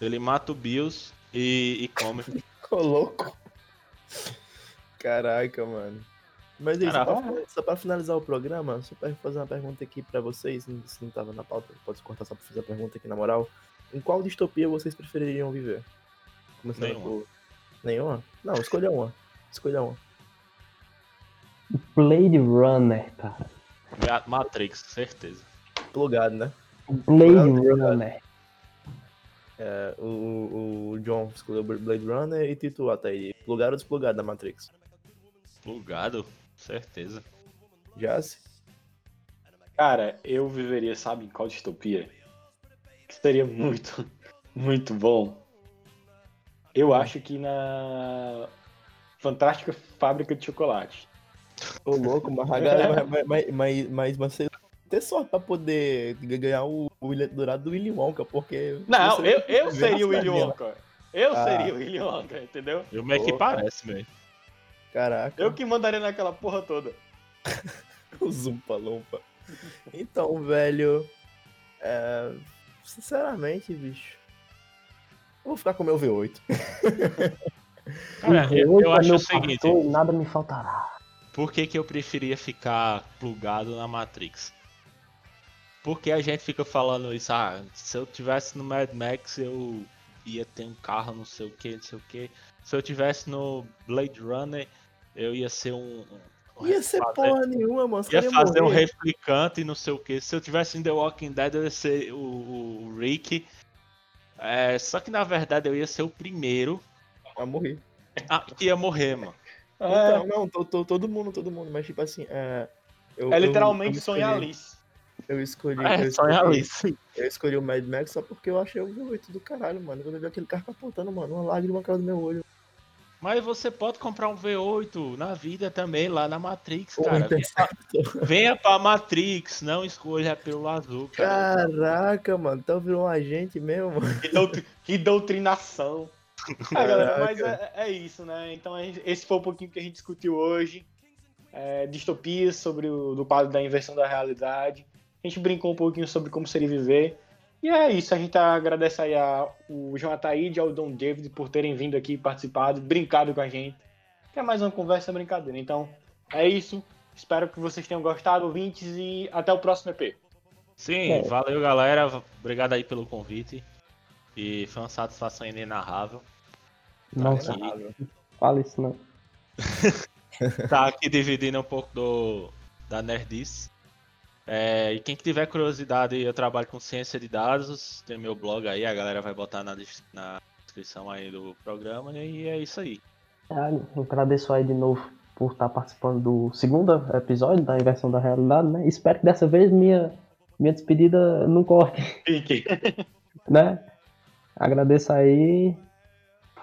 ele mata o Bills e, e come. Ô, louco. Caraca, mano. Mas é isso, Caraca. só pra, só pra finalizar o programa, só pra fazer uma pergunta aqui pra vocês, se não tava na pauta, pode cortar só pra fazer a pergunta aqui na moral. Em qual distopia vocês prefeririam viver? Começando Nenhuma. por... Nenhuma? Não, escolha uma. Escolha uma. Blade Runner, cara. Matrix, certeza. Plugado, né? Blade Plugado. Runner. É, o, o, John escolheu Blade Runner e Tito Ataí. Plugado ou desplugado da Matrix? Plugado, certeza. Jace? Cara, eu viveria, sabe, em qual distopia? Que seria muito, muito bom. Eu acho que na Fantástica Fábrica de Chocolate. Ô, louco, mas, a galera- mas, mas, mas, mas você ter sorte pra poder ganhar o, o bilhete dourado do Willy Wonka, porque. Não, eu, eu seria o Willy Wonka. Eu Ah. seria o Willy Wonka, entendeu? Eu meio que parece, velho. Caraca, Eu que mandaria naquela porra toda. o Zumpa Lumpa. Então, velho. é, sinceramente, bicho. Eu vou ficar com o meu V8. Cara, eu, V8 eu é acho o seguinte. pastor nada me faltará. Por que, que eu preferia ficar plugado na Matrix? Porque a gente fica falando isso, ah, se eu tivesse no Mad Max eu ia ter um carro, não sei o que, não sei o que. Se eu tivesse no Blade Runner, eu ia ser um. um Ia ser fazer- porra nenhuma, mano. Ia fazer um morrer. replicante e não sei o que. Se eu tivesse em The Walking Dead, eu ia ser o, o Rick. É, só que na verdade eu ia ser o primeiro a morrer. a, que ia morrer, mano. Então, não, tô, tô- todo mundo, todo mundo, mas tipo assim, é. eu- É literalmente eu sonhar Alice. Eu escolhi. É, eu só é escolhi- ali, sim. Eu escolhi o Mad Max só porque eu achei o V8 do caralho, mano. Quando eu vi aquele carro capotando, mano, uma lágrima caiu do meu olho. Mas você pode comprar um V8 na vida também, lá na Matrix, cara. Venha, venha pra Matrix, não escolha pelo azul, cara. Caraca, mano, então virou um agente mesmo, mano. Que, doutri- que doutrinação. Ah, galera, mas é, é isso, né? Então esse foi um pouquinho que a gente discutiu hoje. É, distopias sobre o do quadro da inversão da realidade. A gente brincou um pouquinho sobre como seria viver. E é isso, a gente agradece aí ao João Ataíde e ao Dom David por terem vindo aqui, participado, brincado com a gente. Que é mais uma conversa brincadeira. Então, é isso. Espero que vocês tenham gostado, ouvintes, e até o próximo EP. Sim, É. valeu, galera. Obrigado aí pelo convite. E foi uma satisfação inenarrável. Nossa, aqui. fala isso não. tá aqui dividindo um pouco do da Nerdice. É, e quem que tiver curiosidade, eu trabalho com ciência de dados, tem meu blog aí, a galera vai botar na, na descrição aí do programa, e é isso aí. Ah, agradeço aí de novo por estar participando do segundo episódio da Inversão da Realidade, né? Espero que dessa vez minha, minha despedida não corte, Fique. né? Agradeço aí.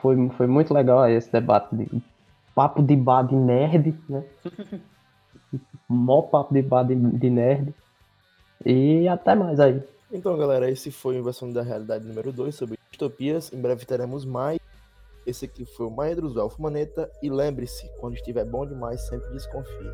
Foi, foi muito legal aí esse debate de papo de bar de nerd, né? Mó papo de bar de, de nerd. E até mais aí. Então, galera, esse foi o Inversão da Realidade número 2 sobre distopias. Em breve teremos mais. Esse aqui foi o Maedros Elfo Maneta. E lembre-se, quando estiver bom demais, sempre desconfie.